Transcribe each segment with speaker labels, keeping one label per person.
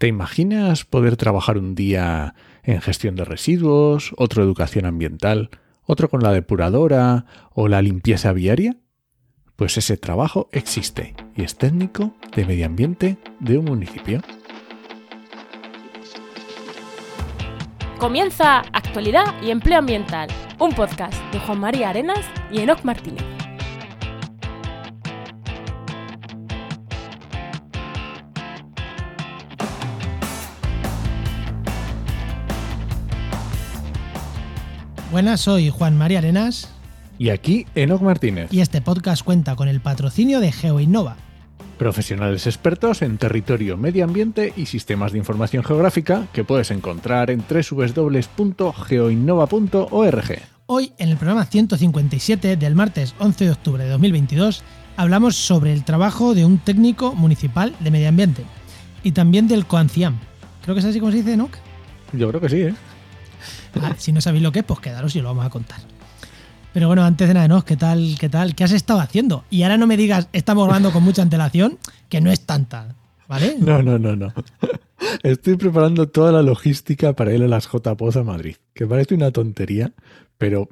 Speaker 1: ¿Te imaginas poder trabajar un día en gestión de residuos, otro educación ambiental, otro con la depuradora o la limpieza viaria? Pues ese trabajo existe y es técnico de medio ambiente de un municipio.
Speaker 2: Comienza Actualidad y Empleo Ambiental, un podcast de Juan María Arenas y Enoc Martínez.
Speaker 3: Buenas, soy Juan María Arenas.
Speaker 1: Y aquí Enoc Martínez.
Speaker 3: Y este podcast cuenta con el patrocinio de GeoInnova.
Speaker 1: Profesionales expertos en territorio, medio ambiente y sistemas de información geográfica que puedes encontrar en www.geoinnova.org.
Speaker 3: Hoy, en el programa 157 del martes 11 de octubre de 2022, hablamos sobre el trabajo de un técnico municipal de medio ambiente y también del COANCIAM. Creo que es así como se dice, ¿no?
Speaker 1: Yo creo que sí, ¿eh?
Speaker 3: Ah, si no sabéis lo que es, pues quedaros y lo vamos a contar. Pero bueno, antes de nada, ¿no? ¿Qué tal? ¿Qué tal? ¿Qué has estado haciendo? Y ahora no me digas, estamos hablando con mucha antelación, que no es tanta, ¿vale?
Speaker 1: No, no, no, no. Estoy preparando toda la logística para ir a las JPOZ a Madrid, que parece una tontería, pero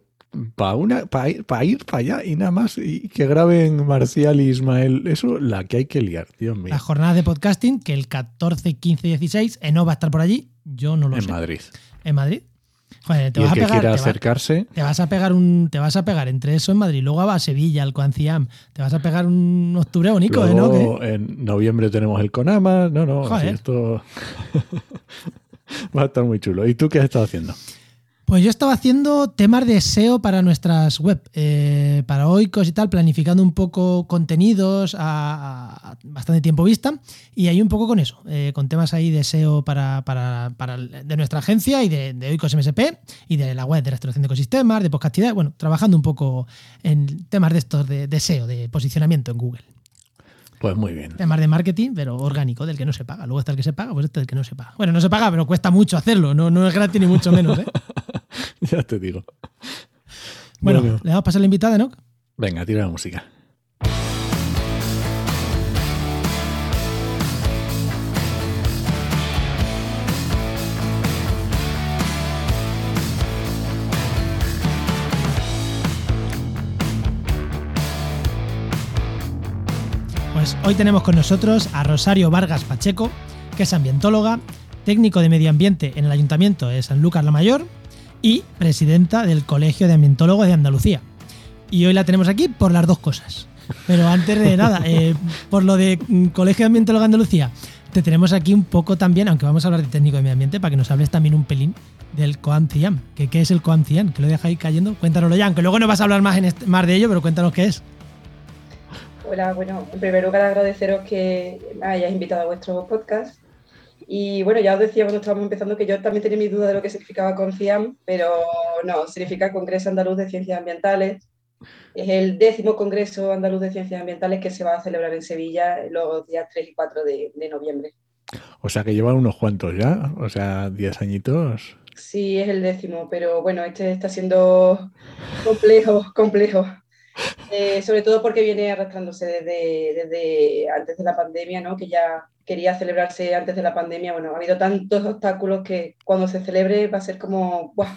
Speaker 1: para una para ir para ir allá y nada más y que graben Marcial y Ismael eso la que hay que liar Dios mío
Speaker 3: La jornada de podcasting que el 14 15 16 Eno va a estar por allí yo no lo
Speaker 1: en
Speaker 3: sé
Speaker 1: Madrid
Speaker 3: en Madrid Joder, te
Speaker 1: y
Speaker 3: vas
Speaker 1: el
Speaker 3: a
Speaker 1: que
Speaker 3: pegar
Speaker 1: quiera
Speaker 3: te, va-
Speaker 1: acercarse.
Speaker 3: te vas a pegar un te vas a pegar entre eso en Madrid luego va a Sevilla al Coanciam. Te vas a pegar un octubre bonito ¿eh, no?
Speaker 1: en noviembre tenemos el Conama. No no
Speaker 3: Joder.
Speaker 1: así esto va a estar muy chulo. Y tú qué has estado haciendo
Speaker 3: Pues yo estaba haciendo temas de SEO para nuestras web, eh, para Oikos y tal, planificando un poco contenidos a, a bastante tiempo vista. Y ahí un poco con eso, eh, con temas ahí de SEO para, para- para de nuestra agencia y de, de Oikos MSP y de la web de restauración de ecosistemas, de podcastidad. Bueno, trabajando un poco en temas de estos de, de SEO, de posicionamiento en Google.
Speaker 1: pues muy bien
Speaker 3: Temas de marketing, pero orgánico, del que no se paga. Luego está el que se paga, pues este es el que no se paga. Bueno, no se paga, pero cuesta mucho hacerlo. No, no es gratis ni mucho menos, ¿eh?
Speaker 1: ya te digo
Speaker 3: Bueno,
Speaker 1: Bueno.
Speaker 3: le damos a la invitada, ¿no?
Speaker 1: venga tira la música
Speaker 3: Pues hoy tenemos con nosotros a Rosario Vargas Pacheco, que es ambientóloga, técnico de medio ambiente en el Ayuntamiento de Sanlúcar la Mayor y presidenta del Colegio de Ambientólogos de Andalucía. Y hoy la tenemos aquí por las dos cosas. Pero antes de nada, eh, por lo de mm, Colegio de Ambientólogos de Andalucía, te tenemos aquí un poco también, aunque vamos a hablar de técnico de medio ambiente, para que nos hables también un pelín del COAMCIAM. ¿Qué, ¿Qué es el COAMCIAM? Que lo deja ahí cayendo. Cuéntanoslo ya, aunque luego no vas a hablar más, en más de ello, pero cuéntanos qué es.
Speaker 4: Hola, bueno, en primer lugar agradeceros que me hayáis invitado a vuestro podcast. Y bueno, ya os decía cuando estábamos empezando que yo también tenía mi duda de lo que significaba CONCIAM, pero no, significa Congreso Andaluz de Ciencias Ambientales. Es el décimo Congreso Andaluz de Ciencias Ambientales que se va a celebrar en Sevilla los días 3 y 4 de, de noviembre.
Speaker 1: o sea que llevan unos cuantos ya o sea 10 añitos
Speaker 4: Sí, es el décimo, pero bueno, este está siendo complejo, complejo. Eh, sobre todo porque viene arrastrándose desde, desde antes de la pandemia, ¿no? Que ya quería celebrarse antes de la pandemia. Bueno, ha habido tantos obstáculos que cuando se celebre va a ser como, ¡buah!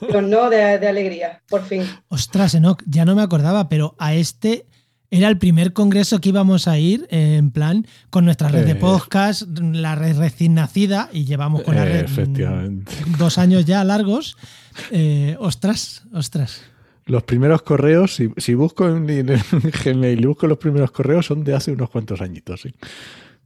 Speaker 4: Pero no de, de alegría, por fin.
Speaker 3: Ostras, Enoch, ya no me acordaba, pero a este era el primer congreso que íbamos a ir, eh, en plan, con nuestra red de podcast, la red recién nacida, y llevamos con la red
Speaker 1: efectivamente
Speaker 3: dos años ya largos. Eh, ostras, ostras.
Speaker 1: Los primeros correos, si, si busco en, en Gmail y busco los primeros correos, son de hace unos cuantos añitos. ¿sí?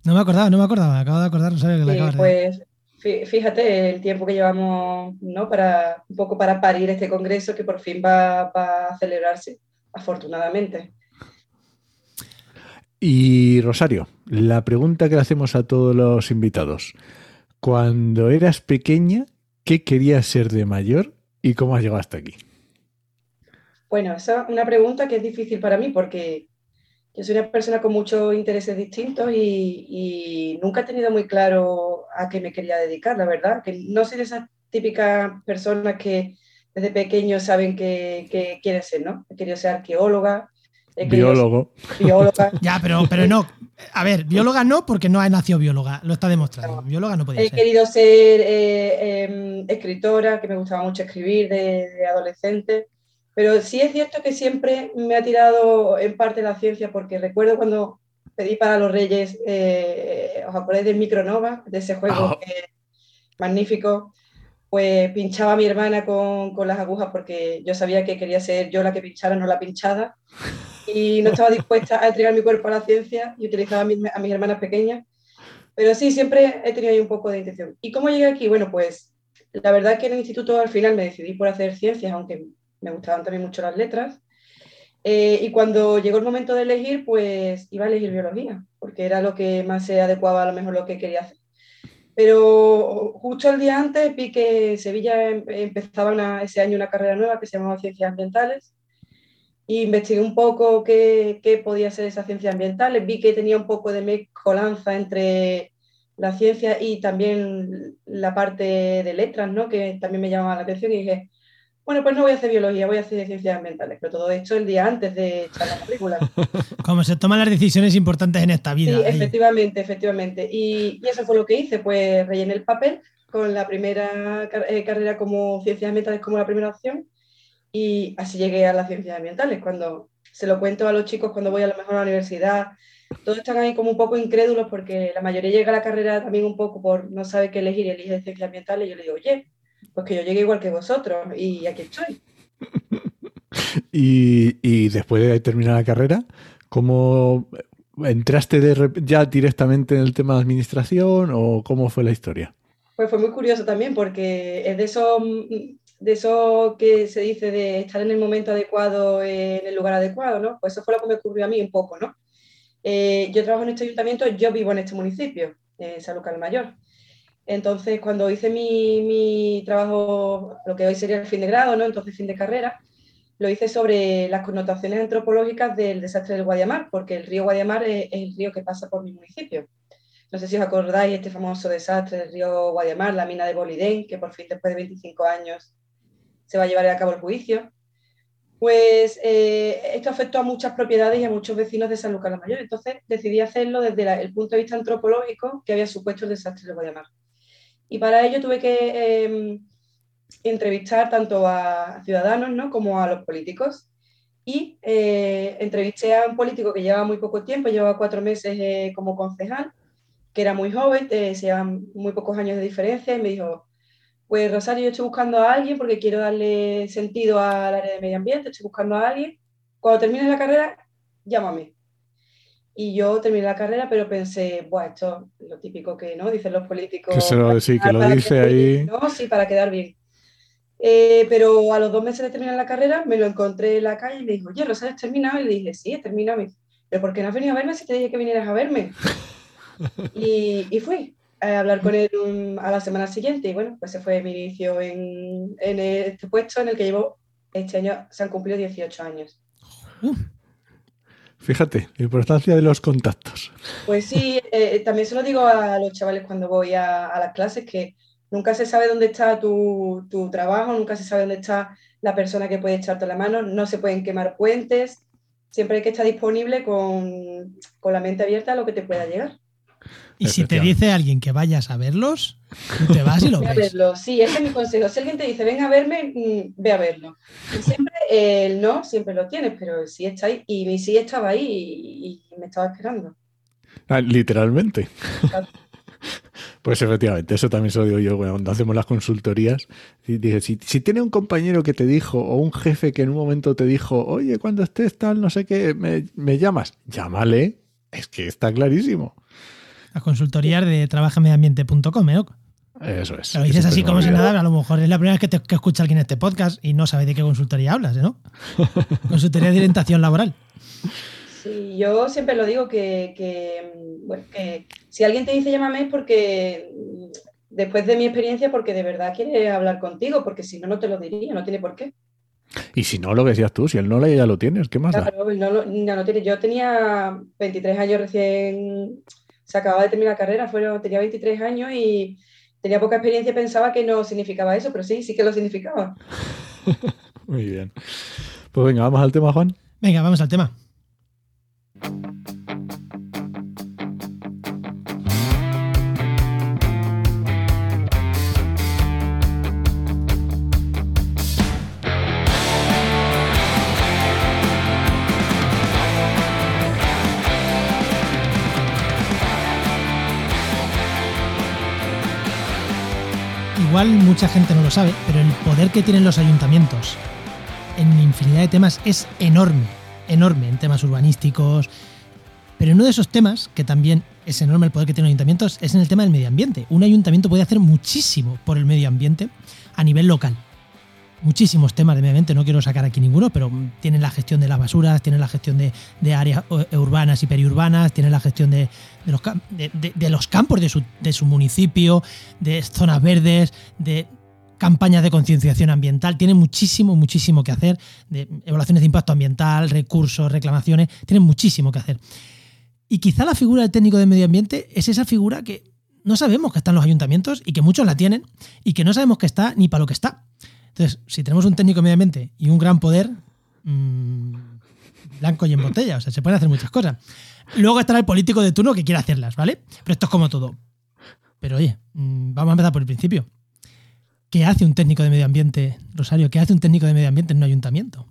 Speaker 3: No me acordaba, no me acordaba, me acabo de acordar, no sabía que la
Speaker 4: Sí,
Speaker 3: acabas
Speaker 4: pues fí- fíjate el tiempo que llevamos, ¿no? Para un poco para parir este congreso que por fin va, va a celebrarse, afortunadamente.
Speaker 1: Y Rosario, la pregunta que le hacemos a todos los invitados. Cuando eras pequeña, ¿qué querías ser de mayor y cómo has llegado hasta aquí?
Speaker 4: Bueno, esa es una pregunta que es difícil para mí porque yo soy una persona con muchos intereses distintos y, y nunca he tenido muy claro a qué me quería dedicar, la verdad. Que no soy de esas típicas personas que desde pequeños saben que, que quieren ser, ¿no? He querido ser arqueóloga, he querido ser
Speaker 1: Biólogo.
Speaker 4: bióloga.
Speaker 3: Ya, pero, pero no, A ver, bióloga no, porque no ha nacido bióloga, lo está demostrando. Bióloga no podía
Speaker 4: He
Speaker 3: ser.
Speaker 4: querido ser eh, em, escritora, que me gustaba mucho escribir de, de adolescente, pero sí es cierto que siempre me ha tirado en parte la ciencia, porque recuerdo cuando pedí para los Reyes, eh, ¿os acordáis del Micronova? De ese juego que- magnífico. Pues pinchaba a mi hermana con, con las agujas porque yo sabía que quería ser yo la que pinchara, no la pinchada. Y no estaba dispuesta a entregar mi cuerpo a la ciencia y utilizaba a mis, a mis hermanas pequeñas. Pero sí, siempre he tenido ahí un poco de intención. ¿Y cómo llegué aquí? Bueno, pues la verdad es que en el instituto al final me decidí por hacer ciencias, aunque me gustaban también mucho las letras. Eh, y cuando llegó el momento de elegir, pues iba a elegir biología, porque era lo que más se adecuaba a lo mejor lo que quería hacer. Pero justo el día antes vi que Sevilla em- empezaba una- ese año una carrera nueva que se llamaba Ciencias Ambientales. Y investigué un poco qué, qué podía ser esas ciencias ambientales. Vi que tenía un poco de mezcolanza entre la ciencia y también la parte de letras, ¿no? que también me llamaba la atención. Y dije, bueno, pues no voy a hacer biología, voy a hacer ciencias ambientales. Pero todo esto el día antes de echar la película.
Speaker 3: Como se toman las decisiones importantes en esta vida.
Speaker 4: Sí,
Speaker 3: ahí.
Speaker 4: efectivamente, efectivamente. Y, y eso fue lo que hice, pues rellené el papel con la primera car- eh, carrera como ciencias ambientales como la primera opción y así llegué a las ciencias ambientales. Cuando se lo cuento a los chicos cuando voy a lo mejor a la universidad, todos están ahí como un poco incrédulos porque la mayoría llega a la carrera también un poco por no sabe qué elegir y elige ciencias ambientales y yo le digo, oye, pues que yo llegué igual que vosotros y aquí estoy.
Speaker 1: Y, y después de terminar la carrera, ¿cómo entraste de ya directamente en el tema de administración o cómo fue la historia?
Speaker 4: Pues fue muy curioso también porque es de eso, de eso que se dice de estar en el momento adecuado, en el lugar adecuado, ¿no? Pues eso fue lo que me ocurrió a mí un poco, ¿no? Eh, yo trabajo en este ayuntamiento, yo vivo en este municipio, en San Lucas del Mayor. Entonces, cuando hice mi, trabajo, lo que hoy sería el fin de grado, ¿no? Entonces, fin de carrera, lo hice sobre las connotaciones antropológicas del desastre del Guadiamar, porque el río Guadiamar es, el río que pasa por mi municipio. No sé si os acordáis este famoso desastre del río Guadiamar, la mina de Bolidén, que por fin después de 25 años se va a llevar a cabo el juicio. Pues eh, esto afectó a muchas propiedades y a muchos vecinos de San Lucas la Mayor. Entonces decidí hacerlo desde el punto de vista antropológico que había supuesto el desastre del Guadiamar. Y para ello tuve que eh, entrevistar tanto a ciudadanos ¿no? como a los políticos. Y eh, entrevisté a un político que llevaba muy poco tiempo, llevaba cuatro meses eh, como concejal, que era muy joven, eh, se llevan muy pocos años de diferencia, y me dijo, pues Rosario, yo estoy buscando a alguien porque quiero darle sentido al área de medio ambiente, estoy buscando a alguien. Cuando termines la carrera, llámame. Y yo terminé la carrera, pero pensé, bueno, esto es lo típico que no dicen los políticos.
Speaker 1: Que se lo- sí, que lo dice
Speaker 4: quedar
Speaker 1: ahí.
Speaker 4: ¿no? Sí, para quedar bien. Eh, pero a los dos meses de terminar la carrera, me lo encontré en la calle y me dijo, oye, Rosario, ¿has terminado? Y le dije, sí, he terminado. ¿Pero por qué no has venido a verme si te dije que vinieras a verme? y, y fui a hablar con él un- a la semana siguiente. Y bueno, pues ese fue mi inicio en, en este puesto en el que llevo, este año se han cumplido 18 años.
Speaker 1: Fíjate, la importancia de los contactos.
Speaker 4: Pues sí, eh, también se lo digo a los chavales cuando voy a, a las clases, que nunca se sabe dónde está tu, tu trabajo, nunca se sabe dónde está la persona que puede echarte la mano, no se pueden quemar puentes, siempre hay que estar disponible con, con la mente abierta a lo que te pueda llegar.
Speaker 3: Y si te dice alguien que vayas a verlos, te vas y lo
Speaker 4: a
Speaker 3: ves.
Speaker 4: verlo, sí, ese es mi consejo. Si alguien te dice, ven a verme, mm, ve a verlo. Y siempre el no, siempre lo tienes, pero el sí está ahí. Y mi sí estaba ahí y, y me estaba esperando.
Speaker 1: Ah, literalmente.
Speaker 4: Claro.
Speaker 1: Pues efectivamente, eso también se lo digo yo cuando hacemos las consultorías. Y dije, si, si tiene un compañero que te dijo o un jefe que en un momento te dijo, oye, cuando estés tal, no sé qué, me, me llamas, llámale. Es que está clarísimo.
Speaker 3: Las consultorías de trabajamediambiente.com, ¿eh?
Speaker 1: Eso es.
Speaker 3: Lo dices así como si nada, a lo mejor es la primera vez que, te, que escucha alguien este podcast y no sabe de qué consultoría hablas, ¿eh, ¿no? Consultoría de orientación laboral.
Speaker 4: Sí, yo siempre lo digo que, que, bueno, que si alguien te dice llámame es porque después de mi experiencia, porque de verdad quiere hablar contigo, porque si no, no te lo diría, no tiene por qué.
Speaker 1: Y si no, lo que decías tú, si él no lo ya lo tienes, ¿qué más da?
Speaker 4: Claro, no, lo- no, no tiene. Yo tenía 23 años recién, se acababa de terminar la carrera, fueron, tenía 23 años y tenía poca experiencia y pensaba que no significaba eso, pero sí, sí que lo significaba.
Speaker 1: Muy bien. Pues venga, vamos al tema, Juan.
Speaker 3: Venga, vamos al tema. Igual mucha gente no lo sabe, pero el poder que tienen los ayuntamientos en infinidad de temas es enorme, enorme en temas urbanísticos. Pero uno de esos temas, que también es enorme el poder que tienen los ayuntamientos, es en el tema del medio ambiente. Un ayuntamiento puede hacer muchísimo por el medio ambiente a nivel local muchísimos temas de medio ambiente, no quiero sacar aquí ninguno, pero tienen la gestión de las basuras, tienen la gestión de, áreas eh, urbanas y periurbanas, tienen la gestión de, los, de, los, campos de su, municipio, de zonas verdes, de campañas de concienciación ambiental, tienen muchísimo, muchísimo que hacer, de evaluaciones de impacto ambiental, recursos, reclamaciones, tienen muchísimo que hacer. Y quizá la figura del técnico de medio ambiente es esa figura que no sabemos que está en los ayuntamientos y que muchos la tienen y que no sabemos que está ni para lo que está. Entonces, si tenemos un técnico medio ambiente y un gran poder, mmm, blanco y en botella, o sea, se pueden hacer muchas cosas. Luego estará el político de turno que quiera hacerlas, ¿vale? Pero esto es como todo. Pero oye, mm, vamos a empezar por el principio. ¿Qué hace un técnico de medio ambiente, Rosario? ¿Qué hace un técnico de medio ambiente en un ayuntamiento?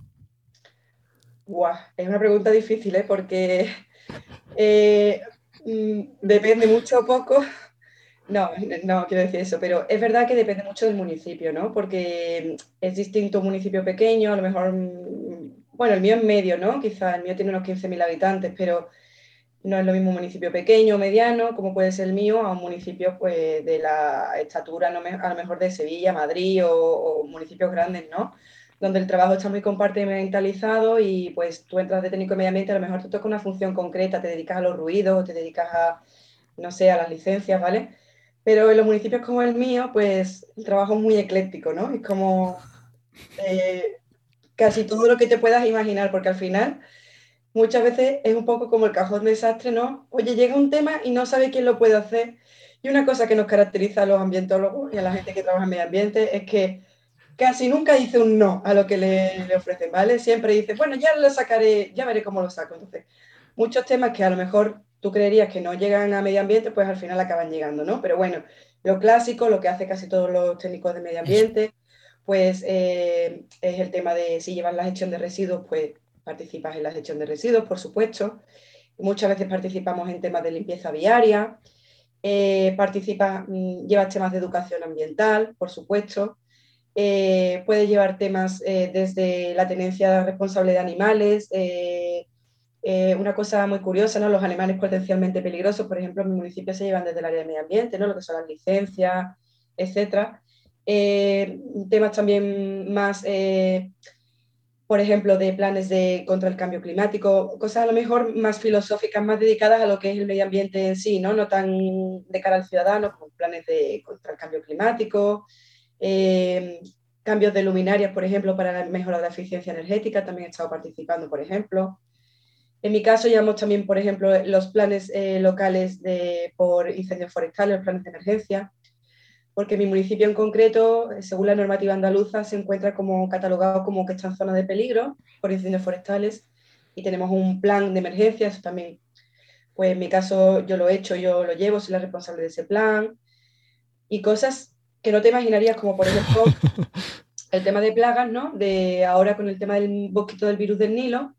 Speaker 4: Buah, es una pregunta difícil, ¿eh? Porque eh, mm, depende mucho o poco no, no quiero decir eso, pero es verdad que depende mucho del municipio, ¿no? Porque es distinto un municipio pequeño, a lo mejor, mm, bueno, el mío es medio, ¿no? Quizá el mío tiene unos 15.000 habitantes, pero no es lo mismo un municipio pequeño o mediano, como puede ser el mío, a un municipio pues, de la estatura a lo mejor de Sevilla, Madrid o, municipios grandes, ¿no? Donde el trabajo está muy compartimentalizado y pues tú entras de técnico de medio ambiente, a lo mejor tú tocas una función concreta, te dedicas a los ruidos, te dedicas a, no sé, a las licencias, ¿vale? Pero en los municipios como el mío, pues el trabajo es muy ecléctico, ¿no? Es como eh, casi todo lo que te puedas imaginar, porque al final muchas veces es un poco como el cajón desastre, ¿no? Oye, llega un tema y no sabe quién lo puede hacer. Y una cosa que nos caracteriza a los ambientólogos y a la gente que trabaja en medio ambiente es que casi nunca dice un no a lo que le, le ofrecen, ¿vale? Siempre dice, bueno, ya lo sacaré, ya veré cómo lo saco. Entonces, muchos temas que a lo mejor tú creerías que no llegan a medio ambiente, pues al final acaban llegando, ¿no? Pero bueno, lo clásico, lo que hace casi todos los técnicos de medio ambiente, pues eh, es el tema de si llevan la gestión de residuos, pues participas en la gestión de residuos, por supuesto. Muchas veces participamos en temas de limpieza viaria, eh, participas, mm, llevas temas de educación ambiental, por supuesto. Eh, puedes llevar temas desde la tenencia responsable de animales, eh, una cosa muy curiosa, ¿no? Los animales potencialmente peligrosos, por ejemplo, en mi municipio se llevan desde el área de medio ambiente, ¿no? Lo que son las licencias, etcétera. Eh, temas también más, eh, por ejemplo, de planes de, contra el cambio climático, cosas a lo mejor más filosóficas, más dedicadas a lo que es el medio ambiente en sí, ¿no? No tan de cara al ciudadano, como planes de, contra el cambio climático, cambios de luminarias, por ejemplo, para la mejora de la eficiencia energética, también he estado participando, por ejemplo. En mi caso llevamos también, por ejemplo, los planes eh, locales de, por incendios forestales, los planes de emergencia, porque mi municipio en concreto, según la normativa andaluza, se encuentra como catalogado como que está en zona de peligro por incendios forestales y tenemos un plan de emergencia, eso también, pues en mi caso yo lo he hecho, yo lo llevo, soy la responsable de ese plan y cosas que no te imaginarías, como por ejemplo el tema de plagas, ¿no? De ahora con el tema del mosquito del virus del Nilo,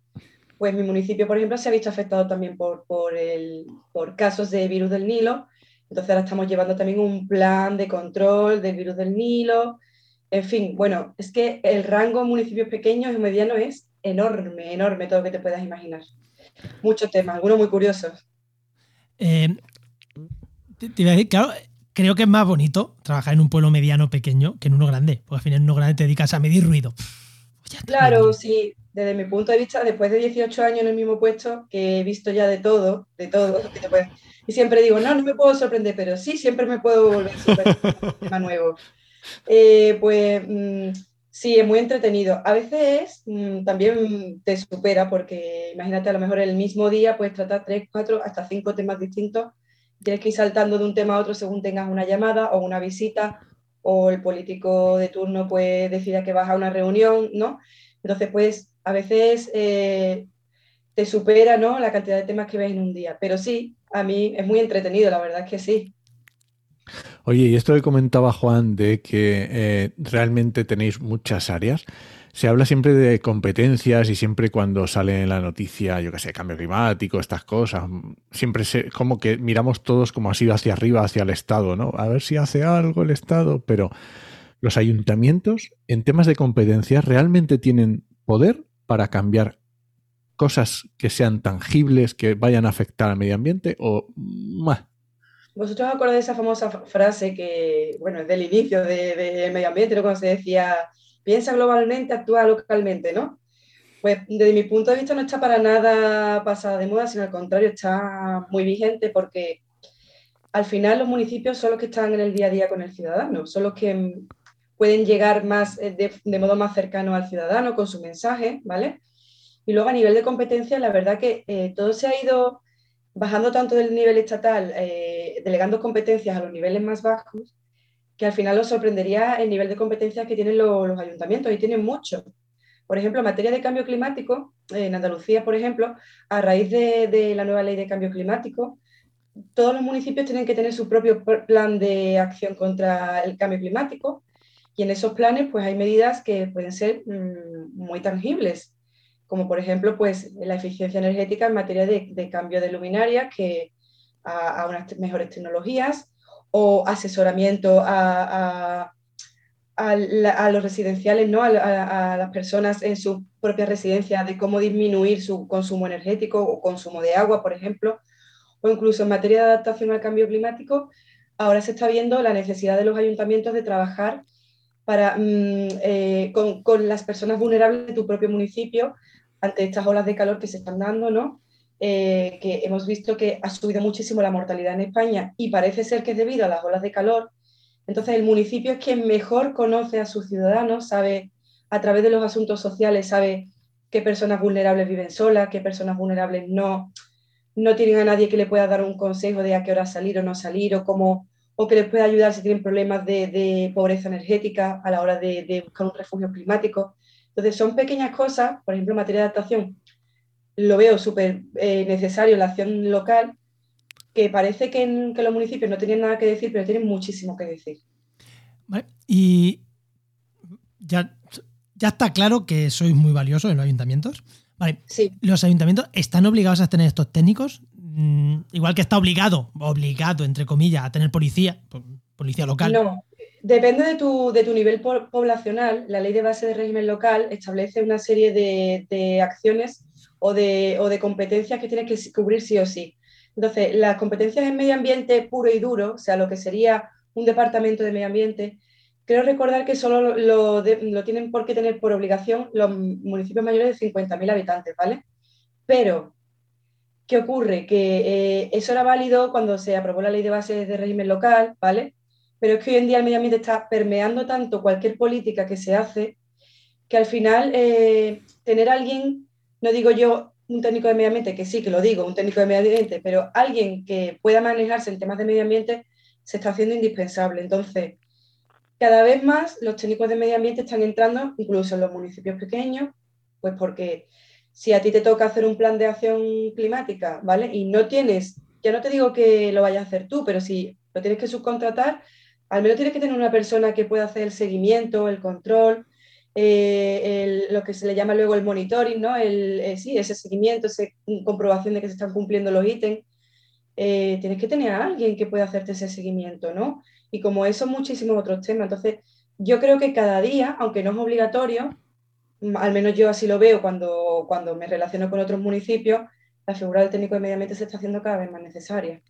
Speaker 4: pues mi municipio, por ejemplo, se ha visto afectado también por, por, el, por casos de virus del Nilo. Entonces ahora estamos llevando también un plan de control del virus del Nilo. En fin, bueno, es que el rango en municipios pequeños y medianos es enorme, enorme, todo lo que te puedas imaginar. Muchos temas, algunos muy curiosos.
Speaker 3: Eh, te, iba a decir, claro, creo que es más bonito trabajar en un pueblo mediano pequeño que en uno grande, porque al final en uno grande te dedicas a medir ruido.
Speaker 4: Claro, sí, desde mi punto de vista, después de 18 años en el mismo puesto, que he visto ya de todo, de todo, y siempre digo, no, no me puedo sorprender, pero sí, siempre me puedo volver a tema nuevo. Eh, pues mm, sí, es muy entretenido. A veces mm, también te supera, porque imagínate, a lo mejor el mismo día puedes tratar tres, cuatro, hasta cinco temas distintos. Tienes que ir saltando de un tema a otro según tengas una llamada o una visita, o el político de turno pues decida que vas a una reunión, ¿no? Entonces, pues a veces eh, te supera ¿no? la cantidad de temas que ves en un día. Pero sí, a mí es muy entretenido, la verdad es que sí.
Speaker 1: Oye, y esto que comentaba Juan de que eh, realmente tenéis muchas áreas. Se habla siempre de competencias y siempre cuando sale en la noticia, yo qué sé, cambio climático, estas cosas, siempre se, como que miramos todos como sido hacia arriba, hacia el Estado, ¿no? A ver si hace algo el Estado, pero los ayuntamientos en temas de competencias realmente tienen poder para cambiar cosas que sean tangibles, que vayan a afectar al medio ambiente o más.
Speaker 4: ¿Vosotros os acordáis de esa famosa frase que, bueno, es del inicio del de medio ambiente, ¿no? cuando se decía piensa globalmente, actúa localmente, ¿no? Pues desde mi punto de vista no está para nada pasada de moda, sino al contrario, está muy vigente porque al final los municipios son los que están en el día a día con el ciudadano, son los que pueden llegar más eh, de, modo más cercano al ciudadano con su mensaje, ¿vale? Y luego a nivel de competencia, la verdad que eh, todo se ha ido bajando tanto del nivel estatal, eh, delegando competencias a los niveles más bajos, que al final os sorprendería el nivel de competencias que tienen los, ayuntamientos y tienen mucho. Por ejemplo, en materia de cambio climático, en Andalucía, por ejemplo, a raíz de, la nueva ley de cambio climático, todos los municipios tienen que tener su propio plan de acción contra el cambio climático y en esos planes pues hay medidas que pueden ser mm, muy tangibles, como por ejemplo pues la eficiencia energética en materia de, cambio de luminarias que a unas mejores tecnologías, o asesoramiento a, los residenciales, ¿no? A, las personas en su propia residencia de cómo disminuir su consumo energético o consumo de agua, por ejemplo, o incluso en materia de adaptación al cambio climático, ahora se está viendo la necesidad de los ayuntamientos de trabajar para, mm, eh, con, con, las personas vulnerables de tu propio municipio ante estas olas de calor que se están dando, ¿no? Eh, que hemos visto que ha subido muchísimo la mortalidad en España y parece ser que es debido a las olas de calor. Entonces, el municipio es quien mejor conoce a sus ciudadanos, sabe a través de los asuntos sociales, sabe qué personas vulnerables viven solas, qué personas vulnerables no, no tienen a nadie que le pueda dar un consejo de a qué hora salir o no salir, o, cómo, o que les pueda ayudar si tienen problemas de, pobreza energética a la hora de, de buscar un refugio climático. Entonces, son pequeñas cosas, por ejemplo, en materia de adaptación, lo veo súper eh, necesario la acción local, que parece que, en, que los municipios no tienen nada que decir, pero tienen muchísimo que decir.
Speaker 3: Vale, y ya, ya está claro que sois muy valiosos en los ayuntamientos. Vale,
Speaker 4: sí.
Speaker 3: ¿los ayuntamientos están obligados a tener estos técnicos? Mm, igual que está obligado, obligado, entre comillas, a tener policía, policía local.
Speaker 4: No, depende de tu, de tu nivel poblacional. La ley de base de régimen local establece una serie de, de acciones o de, o de competencias que tienes que cubrir sí o sí. Entonces, las competencias en medio ambiente puro y duro, o sea, lo que sería un departamento de medio ambiente, creo recordar que solo lo, lo tienen por qué tener por obligación los municipios mayores de 50.000 habitantes, ¿vale? Pero, ¿qué ocurre? Que eh, eso era válido cuando se aprobó la ley de bases de régimen local, ¿vale? Pero es que hoy en día el medio ambiente está permeando tanto cualquier política que se hace que al final eh, tener alguien no digo yo un técnico de medio ambiente, que sí, que lo digo, un técnico de medio ambiente, pero alguien que pueda manejarse en temas de medio ambiente se está haciendo indispensable. Entonces, cada vez más los técnicos de medio ambiente están entrando, incluso en los municipios pequeños, pues porque si a ti te toca hacer un plan de acción climática, ¿vale? Y no tienes, ya no te digo que lo vayas a hacer tú, pero si lo tienes que subcontratar, al menos tienes que tener una persona que pueda hacer el seguimiento, el control, eh, lo que se le llama luego el monitoring, ¿no? El, eh, sí, ese seguimiento, esa comprobación de que se están cumpliendo los ítems. Eh, tienes que tener a alguien que pueda hacerte ese seguimiento, ¿no? Y como eso, muchísimos otros temas. Entonces, yo creo que cada día, aunque no es obligatorio, mm, al menos yo así lo veo cuando, cuando me relaciono con otros municipios, la figura del técnico de medio ambiente se está haciendo cada vez más necesaria.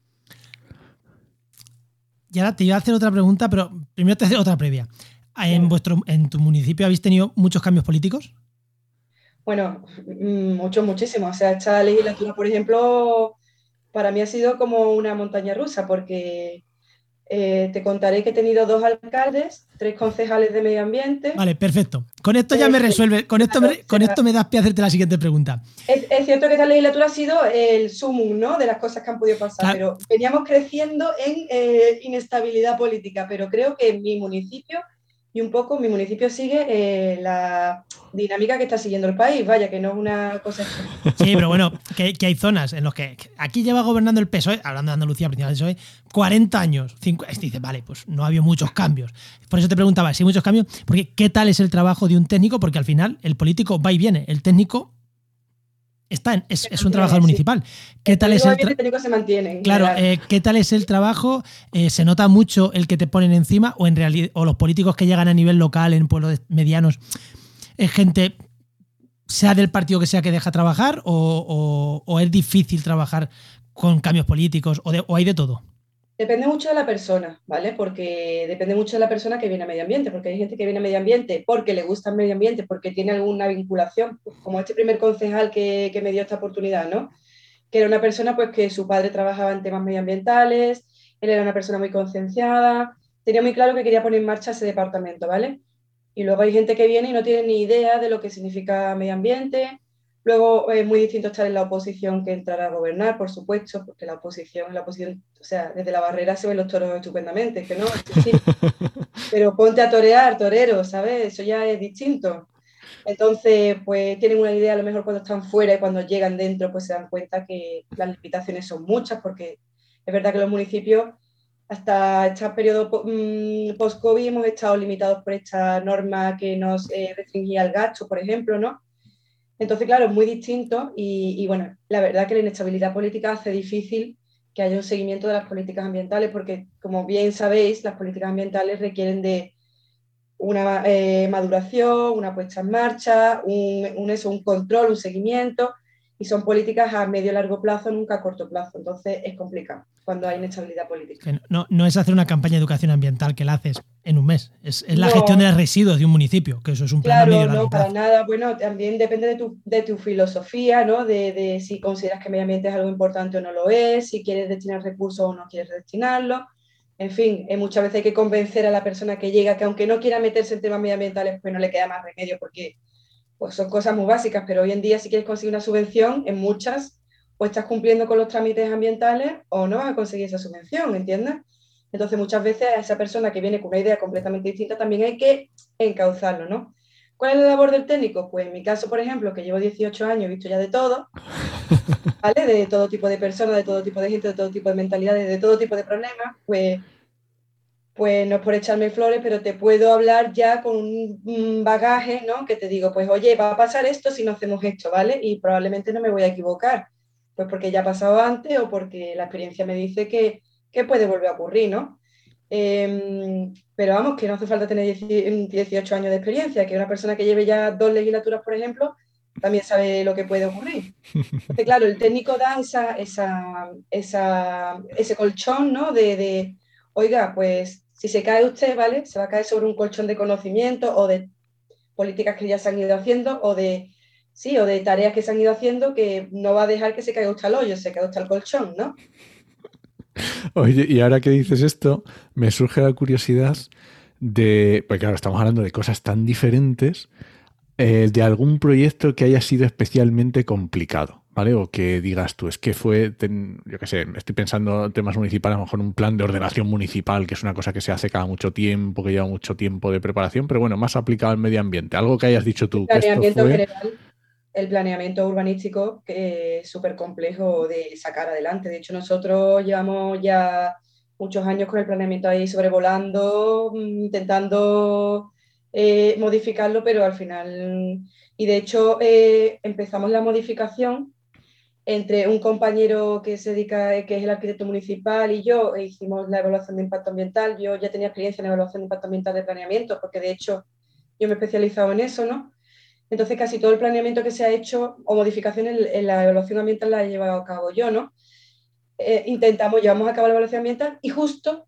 Speaker 3: Y ahora te iba a hacer otra pregunta, pero primero te hacer otra previa. ¿En, vuestro, ¿En tu municipio habéis tenido muchos cambios políticos?
Speaker 4: Bueno, mm, muchos, muchísimos. O sea, esta legislatura, por ejemplo, para mí ha sido como una montaña rusa, porque eh, te contaré que he tenido dos alcaldes, tres concejales de medio ambiente.
Speaker 3: Vale, perfecto. Con esto ya me resuelve, con esto me, con esto me das pie a hacerte la siguiente pregunta.
Speaker 4: Es, cierto que esta legislatura ha sido el sumum ¿no? de las cosas que han podido pasar, pero veníamos creciendo en eh, inestabilidad política, pero creo que en mi municipio y un poco mi municipio sigue eh, la dinámica que está siguiendo el país, vaya, que no es una cosa...
Speaker 3: Sí, pero bueno, que, hay zonas en las que aquí lleva gobernando el PSOE, hablando de Andalucía principalmente PSOE, 40 años. dice, vale, pues no ha habido muchos cambios. Por eso te preguntaba, si hay muchos cambios, porque ¿qué tal es el trabajo de un técnico? Porque al final el político va y viene, el técnico está es, un trabajador municipal. ¿Qué tal es el Claro, eh, ¿qué tal es el trabajo? Eh, ¿Se nota mucho el que te ponen encima o en realidad o los políticos que llegan a nivel local en pueblos medianos es gente sea del partido que sea que deja trabajar o, es difícil trabajar con cambios políticos o hay de todo?
Speaker 4: Depende mucho de la persona, ¿vale? Porque depende mucho de la persona que viene a medio ambiente, porque hay gente que viene a medio ambiente porque le gusta el medio ambiente, porque tiene alguna vinculación, como este primer concejal que, me dio esta oportunidad, ¿no? Que era una persona pues que su padre trabajaba en temas medioambientales, él era una persona muy concienciada, tenía muy claro que quería poner en marcha ese departamento, ¿vale? Y luego hay gente que viene y no tiene ni idea de lo que significa medio ambiente, Luego es muy distinto estar en la oposición que entrar a gobernar, por supuesto, porque la oposición, la oposición, o sea, desde la barrera se ven los toros estupendamente, que no, pero ponte a torear, torero, ¿sabes? Eso ya es distinto. Entonces, pues tienen una idea a lo mejor cuando están fuera y cuando llegan dentro, pues se dan cuenta que las limitaciones son muchas, porque es verdad que los municipios, hasta este periodo mm, post-COVID, hemos estado limitados por esta norma que nos eh, restringía el gasto, por ejemplo, ¿no? Entonces, claro, es muy distinto y, bueno, la verdad que la inestabilidad política hace difícil que haya un seguimiento de las políticas ambientales porque, como bien sabéis, las políticas ambientales requieren de una eh, maduración, una puesta en marcha, un, un, control, un seguimiento y son políticas a medio largo plazo, nunca a corto plazo. Entonces es complicado cuando hay inestabilidad política.
Speaker 3: No, no es hacer una campaña de educación ambiental que la haces en un mes, es, la gestión de los residuos de un municipio, que eso es un plan
Speaker 4: claro, no, para nada. Bueno, también depende de tu, de tu filosofía, ¿no? De, de, si consideras que medio ambiente es algo importante o no lo es, si quieres destinar recursos o no quieres destinarlo. En fin, eh, muchas veces hay que convencer a la persona que llega que aunque no quiera meterse en temas medioambientales, pues no le queda más remedio porque pues son cosas muy básicas, pero hoy en día si quieres conseguir una subvención, en muchas, o estás cumpliendo con los trámites ambientales o no vas a conseguir esa subvención, ¿entiendes? Entonces muchas veces a esa persona que viene con una idea completamente distinta también hay que encauzarlo, ¿no? ¿Cuál es la labor del técnico? Pues en mi caso, por ejemplo, que llevo 18 años, he visto ya de todo, ¿vale? De todo tipo de personas, de todo tipo de gente, de todo tipo de mentalidades, de todo tipo de problemas, pues pues no es por echarme flores, pero te puedo hablar ya con un bagaje, ¿no? Que te digo, pues oye, va a pasar esto si no hacemos esto, ¿vale? Y probablemente no me voy a equivocar, pues porque ya ha pasado antes o porque la experiencia me dice que, puede volver a ocurrir, ¿no? Em, pero vamos, que no hace falta tener 18 años de experiencia, que una persona que lleve ya dos legislaturas, por ejemplo, también sabe lo que puede ocurrir. Entonces, claro, el técnico da esa, ese colchón, ¿no? De, de, oiga, pues si se cae usted, ¿vale? Se va a caer sobre un colchón de conocimiento o de políticas que ya se han ido haciendo o de, sí, o de tareas que se han ido haciendo que no va a dejar que se caiga usted al hoyo, se caiga usted al colchón, ¿no?
Speaker 1: Oye, y ahora que dices esto, me surge la curiosidad de, porque claro, estamos hablando de cosas tan diferentes, eh, de algún proyecto que haya sido especialmente complicado. ¿vale? O que digas tú, es que fue, yo qué sé, estoy pensando en temas municipales, a lo mejor un plan de ordenación municipal, que es una cosa que se hace cada mucho tiempo, que lleva mucho tiempo de preparación, pero bueno, más aplicado al medio ambiente. Algo que hayas dicho tú.
Speaker 4: El planeamiento general, el planeamiento urbanístico, que es súper complejo de sacar adelante. De hecho, nosotros llevamos ya muchos años con el planeamiento ahí sobrevolando, mm, intentando eh, modificarlo, pero al final... Y de hecho eh, empezamos la modificación entre un compañero que se dedica, que es el arquitecto municipal y yo, e hicimos la evaluación de impacto ambiental. Yo ya tenía experiencia en evaluación de impacto ambiental de planeamiento, porque de hecho yo me he especializado en eso, ¿no? Entonces casi todo el planeamiento que se ha hecho o modificaciones en la evaluación ambiental la he llevado a cabo yo, ¿no? Eh, intentamos, llevamos a cabo la evaluación ambiental y justo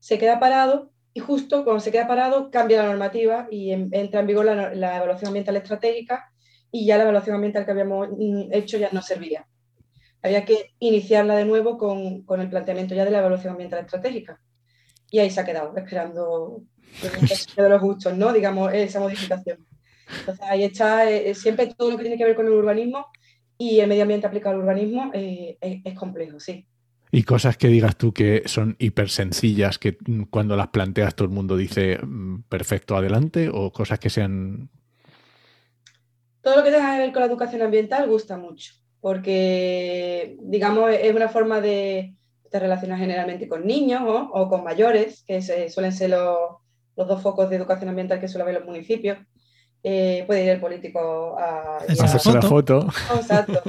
Speaker 4: se queda parado y justo cuando se queda parado cambia la normativa y entra en vigor la, la evaluación ambiental estratégica y ya la evaluación ambiental que habíamos mm, hecho ya no servía había que iniciarla de nuevo con, con, el planteamiento ya de la evaluación ambiental estratégica. Y ahí se ha quedado, esperando de los gustos, ¿no? Digamos, esa modificación. Entonces ahí está eh, siempre todo lo que tiene que ver con el urbanismo y el medio ambiente aplicado al urbanismo eh, es, complejo, sí.
Speaker 1: Y cosas que digas tú que son hiper sencillas, que mm, cuando las planteas todo el mundo dice mm, perfecto, adelante, o cosas que sean.
Speaker 4: Todo lo que tenga que ver con la educación ambiental gusta mucho, porque, digamos, es una forma de, te relacionar generalmente con niños o con mayores, que suelen ser los, los, dos focos de educación ambiental que suele haber en los municipios. Eh, puede ir el político a,
Speaker 1: hacerse la foto.
Speaker 4: Exacto.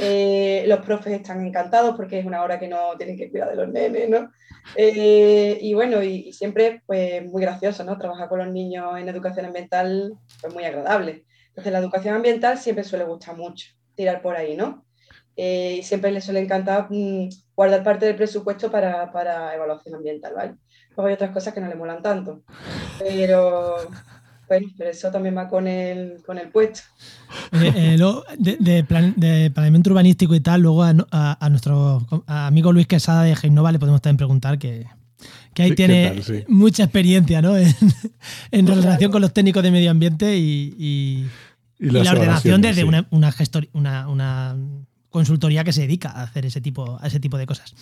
Speaker 4: Eh, los profes están encantados porque es una hora que no tienen que cuidar de los nenes, ¿no? Eh, y bueno, y, siempre pues muy gracioso, ¿no? Trabajar con los niños en educación ambiental es pues, muy agradable. Entonces la educación ambiental siempre suele gustar mucho, tirar por ahí, ¿no? y siempre les suele encantar mm, guardar parte del presupuesto para, para evaluación ambiental, ¿vale? Luego hay otras cosas que no le molan tanto. Pero bueno, pero eso también va con el, con el puesto.
Speaker 3: Eh, de, de, planeamiento urbanístico y tal, luego a, nuestro amigo Luis Quesada de Genova le podemos también preguntar que, que ahí tiene mucha experiencia ¿no? en, en relación con los técnicos de medio ambiente y, y, la ordenación desde una, una, una, una, consultoría que se dedica a hacer ese tipo, a ese tipo de cosas.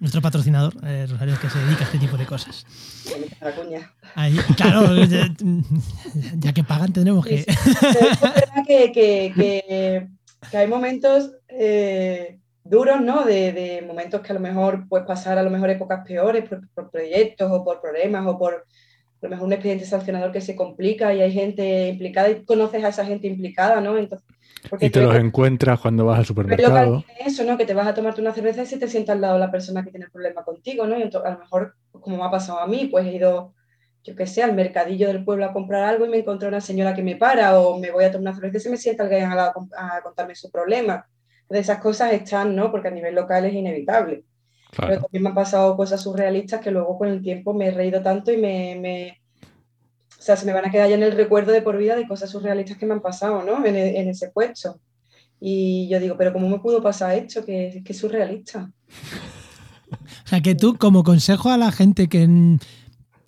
Speaker 3: Nuestro patrocinador, eh, Rosario, es que se dedica a este tipo de cosas. Ahí, claro, ya, que pagan tenemos que...
Speaker 4: Es verdad que, que, que, hay momentos eh, duros, ¿no? De, de, momentos que a lo mejor puedes pasar a lo mejor épocas peores por, por, proyectos o por problemas o por a lo mejor un expediente sancionador que se complica y hay gente implicada y conoces a esa gente implicada, ¿no? Entonces
Speaker 1: y te los encuentras cuando vas al supermercado.
Speaker 4: eso, ¿no? Que te vas a tomarte una cerveza y se te sienta al lado la persona que tiene el problema contigo, ¿no? Y a lo mejor, como me ha pasado a mí, pues he ido, yo qué sé, al mercadillo del pueblo a comprar algo y me encontré una señora que me para o me voy a tomar una cerveza y se me sienta alguien al lado a, contarme su problema. De esas cosas están, ¿no? Porque a nivel local es inevitable. Pero también me han pasado cosas surrealistas que luego con el tiempo me he reído tanto y me, me sea, se me van a quedar ya en el recuerdo de por vida de cosas surrealistas que me han pasado, ¿no? En, e, ese puesto. Y yo digo, pero ¿cómo me pudo pasar esto? Que, es surrealista.
Speaker 3: O sea, que tú, como consejo a la gente que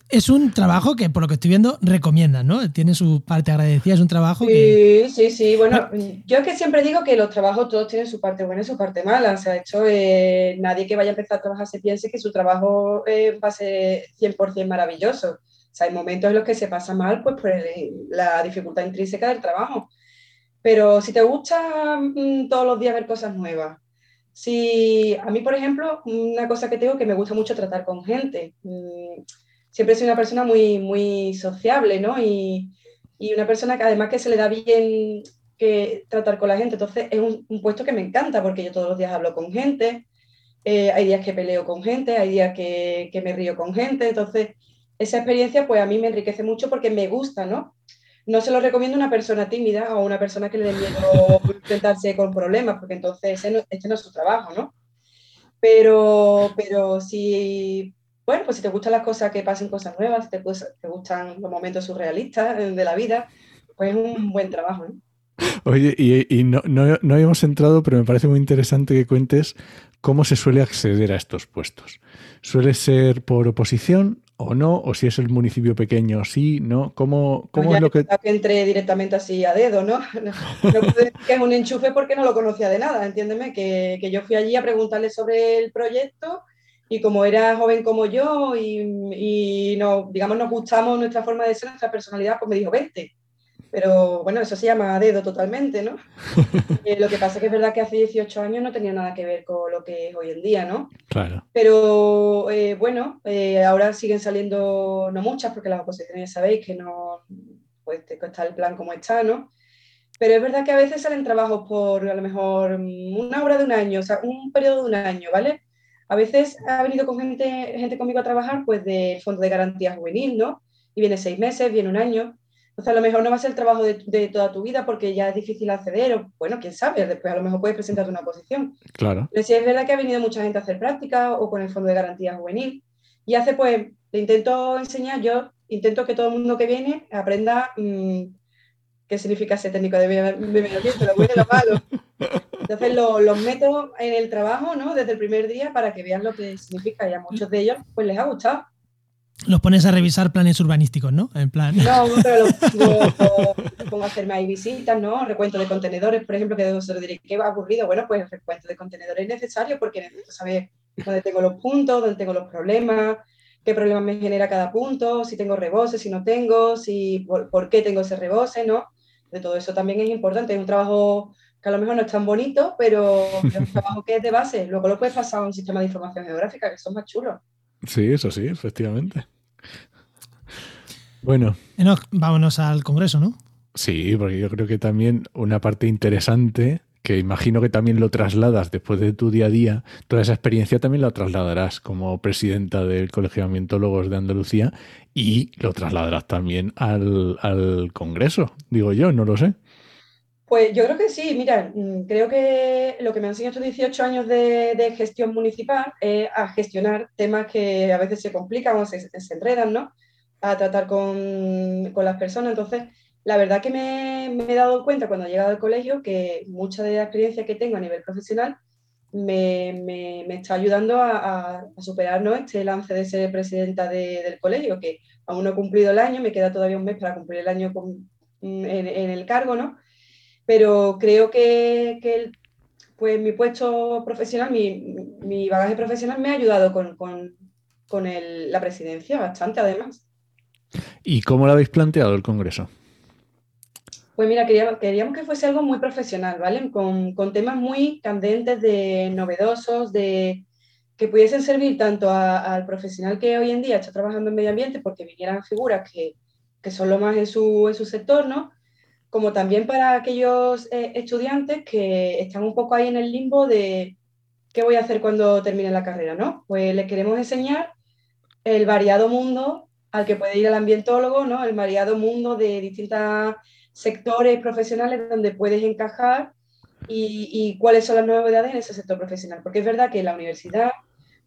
Speaker 3: es un trabajo que, por lo que estoy viendo, recomiendas, ¿no? Tiene su parte agradecida, es un trabajo
Speaker 4: sí,
Speaker 3: que...
Speaker 4: Sí, sí, bueno, yo es que siempre digo que los trabajos todos tienen su parte buena y su parte mala. O sea, de hecho, eh, nadie que vaya a empezar a trabajar se piense que su trabajo eh, va a ser 100% maravilloso sea, hay momentos en los que se pasa mal pues por la dificultad intrínseca del trabajo. Pero si te gusta mm, todos los días ver cosas nuevas, si a mí, por ejemplo, una cosa que tengo que me gusta mucho tratar con gente. Mm, siempre soy una persona muy, muy sociable, ¿no? Y, y, una persona que además que se le da bien que tratar con la gente. Entonces es un, puesto que me encanta porque yo todos los días hablo con gente, eh, hay días que peleo con gente, hay días que, que me río con gente. Entonces esa experiencia pues a mí me enriquece mucho porque me gusta, ¿no? No se lo recomiendo a una persona tímida o a una persona que le dé miedo enfrentarse con problemas, porque entonces este no es su trabajo, ¿no? Pero, pero si, bueno, pues si te gustan las cosas que pasen cosas nuevas, si te, gustan los momentos surrealistas de la vida, pues es un buen trabajo, ¿no?
Speaker 1: Oye, y, no, no, no, habíamos entrado, pero me parece muy interesante que cuentes cómo se suele acceder a estos puestos. ¿Suele ser por oposición o no? ¿O si es el municipio pequeño, sí, no? ¿Cómo, cómo es lo que...?
Speaker 4: que entré directamente así a dedo, ¿no? No, puedo decir que es un enchufe porque no lo conocía de nada, entiéndeme, que, que, yo fui allí a preguntarle sobre el proyecto y como era joven como yo y, y no, digamos, nos gustamos nuestra forma de ser, nuestra personalidad, pues me dijo, vente. Pero bueno, eso se llama dedo totalmente, ¿no? Eh, lo que pasa es que es verdad que hace 18 años no tenía nada que ver con lo que es hoy en día, ¿no?
Speaker 1: Claro.
Speaker 4: Pero eh, bueno, eh, ahora siguen saliendo, no muchas, porque las oposiciones ya sabéis que no, pues está el plan como está, ¿no? Pero es verdad que a veces salen trabajos por a lo mejor una hora de un año, o sea, un periodo de un año, ¿vale? A veces ha venido con gente, gente conmigo a trabajar pues de Fondo de Garantía Juvenil, ¿no? Y viene seis meses, viene un año. O sea, a lo mejor no va a ser el trabajo de, toda tu vida porque ya es difícil acceder, o bueno, quién sabe, después a lo mejor puedes presentarte una posición.
Speaker 1: Claro.
Speaker 4: Pero sí es verdad que ha venido mucha gente a hacer práctica o con el Fondo de Garantía Juvenil. Y hace, pues, le intento enseñar, yo intento que todo el mundo que viene aprenda mm, qué significa ese técnico de medio ambiente, lo bueno y lo malo. Entonces los meto en el trabajo, ¿no? Desde el primer día para que vean lo que significa y a muchos de ellos, pues les ha gustado
Speaker 3: los pones a revisar planes urbanísticos, ¿no? En plan.
Speaker 4: No, pero lo, pongo a hacerme ahí visitas, ¿no? Recuento de contenedores, por ejemplo, que se lo diré, ¿qué ha ocurrido? Bueno, pues el recuento de contenedores es necesario porque necesito saber donde tengo los puntos, donde tengo los problemas, qué problemas me genera cada punto, si tengo rebose, si no tengo, si por, qué tengo ese rebose, ¿no? De todo eso también es importante. Es un trabajo que a lo mejor no es tan bonito, pero es un trabajo que es de base. Luego lo puedes pasar a un sistema de información geográfica, que son más chulos.
Speaker 1: Sí, eso sí, efectivamente. Bueno.
Speaker 3: vámonos al Congreso, ¿no?
Speaker 1: Sí, porque yo creo que también una parte interesante que imagino que también lo trasladas después de tu día a día, toda esa experiencia también la trasladarás como presidenta del Colegio de Ambientólogos de Andalucía y lo trasladarás también al, Congreso, digo yo, no lo sé.
Speaker 4: Pues yo creo que sí, mira, mm, creo que lo que me han enseñado estos 18 años de, gestión municipal es a gestionar temas que a veces se complican o se, enredan, ¿no? A tratar con, con las personas. Entonces, la verdad que me, he dado cuenta cuando he llegado al colegio que mucha de la experiencia que tengo a nivel profesional me, está ayudando a, superar este lance de ser presidenta del colegio, que aún no he cumplido el año, me queda todavía un mes para cumplir el año en, el cargo, ¿no? Pero creo que, pues mi puesto profesional, mi, bagaje profesional me ha ayudado con, la presidencia bastante, además.
Speaker 1: ¿Y cómo lo habéis planteado el Congreso?
Speaker 4: Pues mira, queríamos, queríamos que fuese algo muy profesional, ¿vale? Con, con, temas muy candentes, de novedosos, de que pudiesen servir tanto al profesional que hoy en día está trabajando en medio ambiente, porque vinieran figuras que, que son lo más en su, en su sector, ¿no? Como también para aquellos eh, estudiantes que están un poco ahí en el limbo de qué voy a hacer cuando termine la carrera, ¿no? Pues les queremos enseñar el variado mundo al que puede ir el ambientólogo, ¿no? El variado mundo de distintas sectores profesionales donde puedes encajar y, cuáles son las novedades en ese sector profesional. Porque es verdad que la universidad,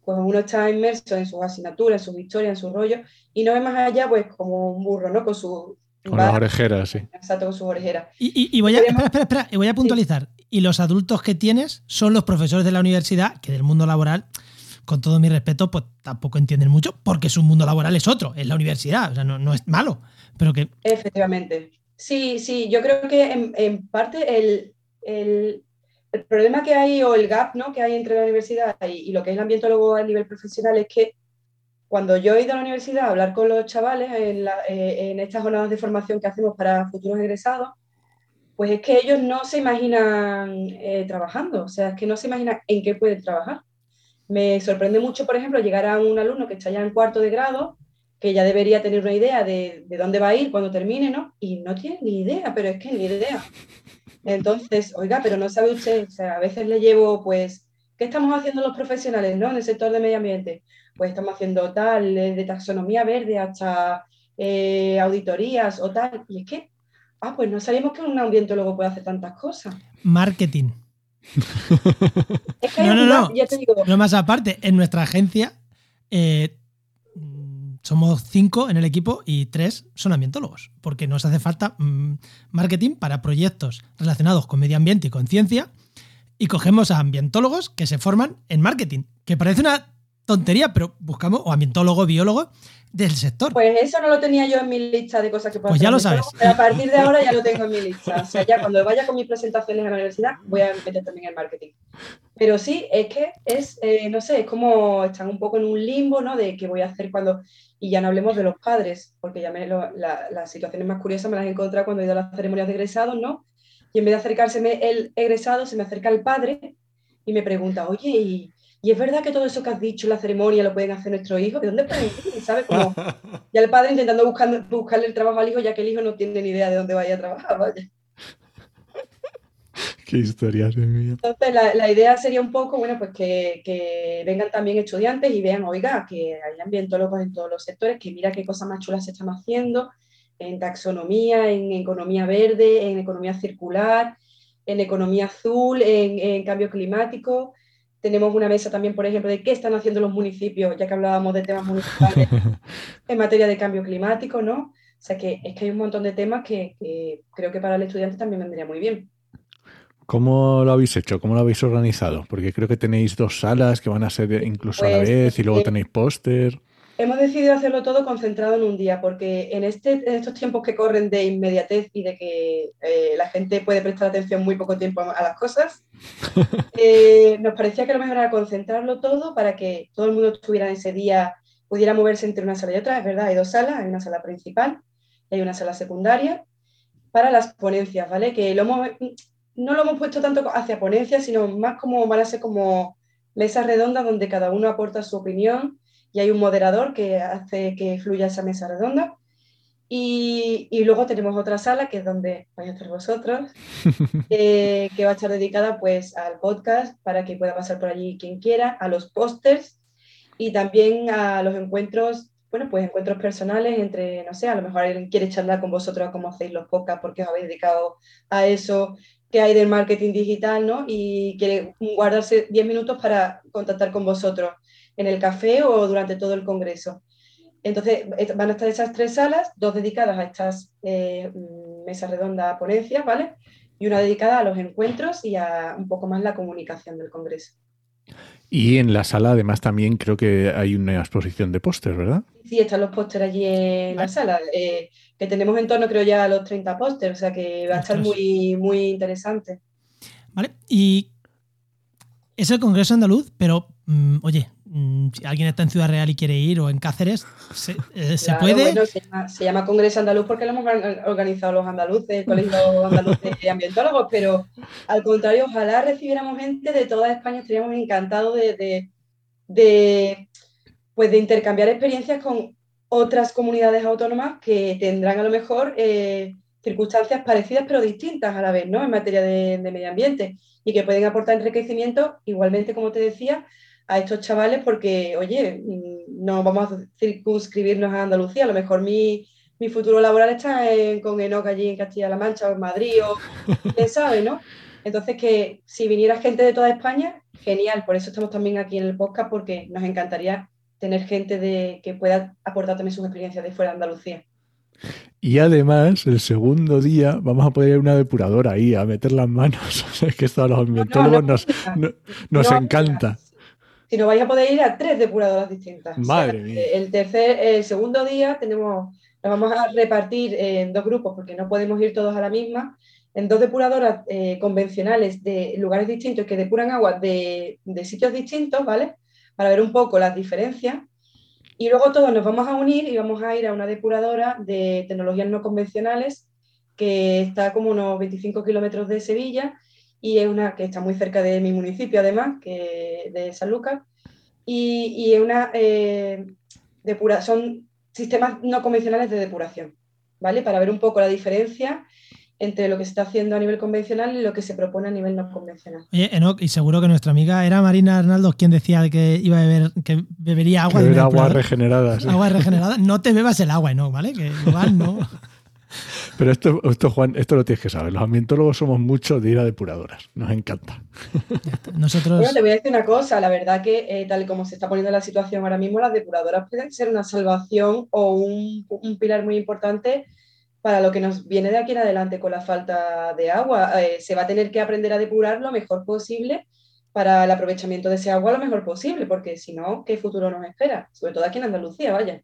Speaker 4: pues uno está inmerso en sus asignaturas, en sus historias, en sus rollos, y no ve más allá, pues como un burro, ¿no? Con su...
Speaker 1: Con las orejeras, sí.
Speaker 4: Exacto, con sus orejeras.
Speaker 3: Y, voy a, espera, espera, espera, y voy a puntualizar. Y los adultos que tienes son los profesores de la universidad, que del mundo laboral, con todo mi respeto, pues tampoco entienden mucho, porque su mundo laboral es otro, es la universidad, o sea, no, no es malo, pero que...
Speaker 4: Efectivamente. Sí, sí, yo creo que en, parte el, el, problema que hay o el gap ¿no? que hay entre la universidad y, lo que es el ambientólogo a nivel profesional es que cuando yo he ido a la universidad a hablar con los chavales en, eh, en estas jornadas de formación que hacemos para futuros egresados, pues es que ellos no se imaginan eh, trabajando, o sea, es que no se imaginan en qué pueden trabajar. Me sorprende mucho, por ejemplo, llegar a un alumno que está ya en cuarto de grado que ya debería tener una idea de, de, dónde va a ir cuando termine, ¿no? Y no tiene ni idea, pero es que ni idea. Entonces, oiga, pero no sabe usted, o sea, a veces le llevo, pues, ¿qué estamos haciendo los profesionales, ¿no? En el sector de medio ambiente. Pues estamos haciendo tal, de taxonomía verde hasta eh, auditorías o tal. Y es que, ah, pues no sabemos que un ambientólogo puede hacer tantas cosas.
Speaker 3: Marketing. no, no, no. Ya te digo. No más aparte, en nuestra agencia eh, somos cinco en el equipo y tres son ambientólogos, porque nos hace falta mm, marketing para proyectos relacionados con medio ambiente y con ciencia, y cogemos a ambientólogos que se forman en marketing, que parece una tontería, pero buscamos, o ambientólogo, biólogo, del sector.
Speaker 4: Pues eso no lo tenía yo en mi lista de cosas que
Speaker 3: puedo Pues ya lo sabes.
Speaker 4: Pero a partir de ahora ya lo tengo en mi lista. O sea, ya cuando vaya con mis presentaciones a la universidad, voy a meter también el marketing. Pero sí, es que es, eh, no sé, es como están un poco en un limbo, ¿no? De qué voy a hacer cuando... Y ya no hablemos de los padres, porque ya me las situaciones más curiosas me las he encontrado cuando he ido a las ceremonias de egresados, ¿no? Y en vez de acercárseme el egresado, se me acerca el padre y me pregunta, oye, ¿y, y es verdad que todo eso que has dicho en la ceremonia lo pueden hacer nuestros hijos. ¿De dónde pueden ir? ¿Sabes? Como ya el padre intentando buscar, buscarle el trabajo al hijo, ya que el hijo no tiene ni idea de dónde vaya a trabajar. Vaya.
Speaker 1: Qué historia mía.
Speaker 4: Entonces, la, idea sería un poco, bueno, pues que, que, vengan también estudiantes y vean, oiga, que hay ambientólogos en todos los sectores, que mira qué cosas más chulas se están haciendo en taxonomía, en economía verde, en economía circular, en economía azul, en, en cambio climático tenemos una mesa también, por ejemplo, de qué están haciendo los municipios, ya que hablábamos de temas municipales en materia de cambio climático, ¿no? O sea que es que hay un montón de temas que, creo que para el estudiante también vendría muy bien.
Speaker 1: ¿Cómo lo habéis hecho? ¿Cómo lo habéis organizado? Porque creo que tenéis dos salas que van a ser incluso a la pues, vez y luego tenéis póster.
Speaker 4: Hemos decidido hacerlo todo concentrado en un día, porque en, este, en estos tiempos que corren de inmediatez y de que eh, la gente puede prestar atención muy poco tiempo a, las cosas, eh, nos parecía que lo mejor era concentrarlo todo para que todo el mundo estuviera en ese día, pudiera moverse entre una sala y otra. Es verdad, hay dos salas, hay una sala principal y hay una sala secundaria para las ponencias, ¿vale? Que lo no lo hemos puesto tanto hacia ponencias, sino más como van a ser como mesas redondas donde cada uno aporta su opinión y hay un moderador que hace que fluya esa mesa redonda. Y, y luego tenemos otra sala que es donde vais a estar vosotros, eh, que va a estar dedicada pues al podcast para que pueda pasar por allí quien quiera, a los pósters y también a los encuentros, bueno, pues encuentros personales entre, no sé, a lo mejor alguien quiere charlar con vosotros cómo hacéis los podcasts porque os habéis dedicado a eso, que hay del marketing digital, ¿no? Y quiere guardarse 10 minutos para contactar con vosotros en el café o durante todo el congreso. Entonces, van a estar esas tres salas, dos dedicadas a estas eh, mesas redondas ponencias, ¿vale? Y una dedicada a los encuentros y a un poco más la comunicación del congreso.
Speaker 1: Y en la sala, además, también creo que hay una exposición de póster, ¿verdad?
Speaker 4: Sí, están los pósteres allí en la sala, eh, que tenemos en torno, creo, ya a los 30 pósteres, o sea que va a estar muy, muy interesante.
Speaker 3: Vale, y es el Congreso Andaluz, pero, mm, oye, Mm, si alguien está en Ciudad Real y quiere ir o en Cáceres, ¿se, eh, puede?
Speaker 4: se, llama, Congreso Andaluz porque lo hemos organizado los andaluces, el Colegio Andaluz de Ambientólogos, pero al contrario, ojalá recibiéramos gente de toda España, estaríamos encantados de, de, pues de intercambiar experiencias con otras comunidades autónomas que tendrán a lo mejor eh, circunstancias parecidas pero distintas a la vez, ¿no? En materia de, de medio ambiente y que pueden aportar enriquecimiento, igualmente, como te decía, a estos chavales porque, oye, no vamos a circunscribirnos a Andalucía, a lo mejor mi, futuro laboral está con Enoch allí en Castilla-La Mancha o en Madrid o quién sabe, ¿no? Entonces que si viniera gente de toda España, genial, por eso estamos también aquí en el podcast porque nos encantaría tener gente de, que pueda aportar también sus experiencias de fuera de Andalucía.
Speaker 1: Y además, el segundo día vamos a poder ir a una depuradora ahí, a meter las manos. Es que esto a los ambientólogos nos, nos encanta
Speaker 4: sino vais a poder ir a tres depuradoras distintas.
Speaker 1: Madre mía.
Speaker 4: El tercer, el segundo día tenemos, nos vamos a repartir en dos grupos porque no podemos ir todos a la misma, en dos depuradoras eh, convencionales de lugares distintos que depuran agua de, de, sitios distintos, ¿vale? Para ver un poco las diferencias. Y luego todos nos vamos a unir y vamos a ir a una depuradora de tecnologías no convencionales que está como unos 25 kilómetros de Sevilla y es una que está muy cerca de mi municipio además, que de San Lucas, y, y es una eh, depura son sistemas no convencionales de depuración, ¿vale? Para ver un poco la diferencia entre lo que se está haciendo a nivel convencional y lo que se propone a nivel no convencional.
Speaker 3: Oye, Enoch, y seguro que nuestra amiga era Marina Arnaldo quien decía que iba a beber, que bebería agua.
Speaker 1: de agua regenerada.
Speaker 3: Agua regenerada. No te bebas el agua, Enoch, ¿vale? Que igual no.
Speaker 1: Pero esto, esto, Juan, esto lo tienes que saber. Los ambientólogos somos muchos de ir a depuradoras. Nos encanta.
Speaker 3: Nosotros...
Speaker 4: Bueno, te voy a decir una cosa. La verdad que, eh, tal como se está poniendo la situación ahora mismo, las depuradoras pueden ser una salvación o un, un, pilar muy importante para lo que nos viene de aquí en adelante con la falta de agua. Eh, se va a tener que aprender a depurar lo mejor posible para el aprovechamiento de ese agua lo mejor posible, porque si no, ¿qué futuro nos espera? Sobre todo aquí en Andalucía, vaya.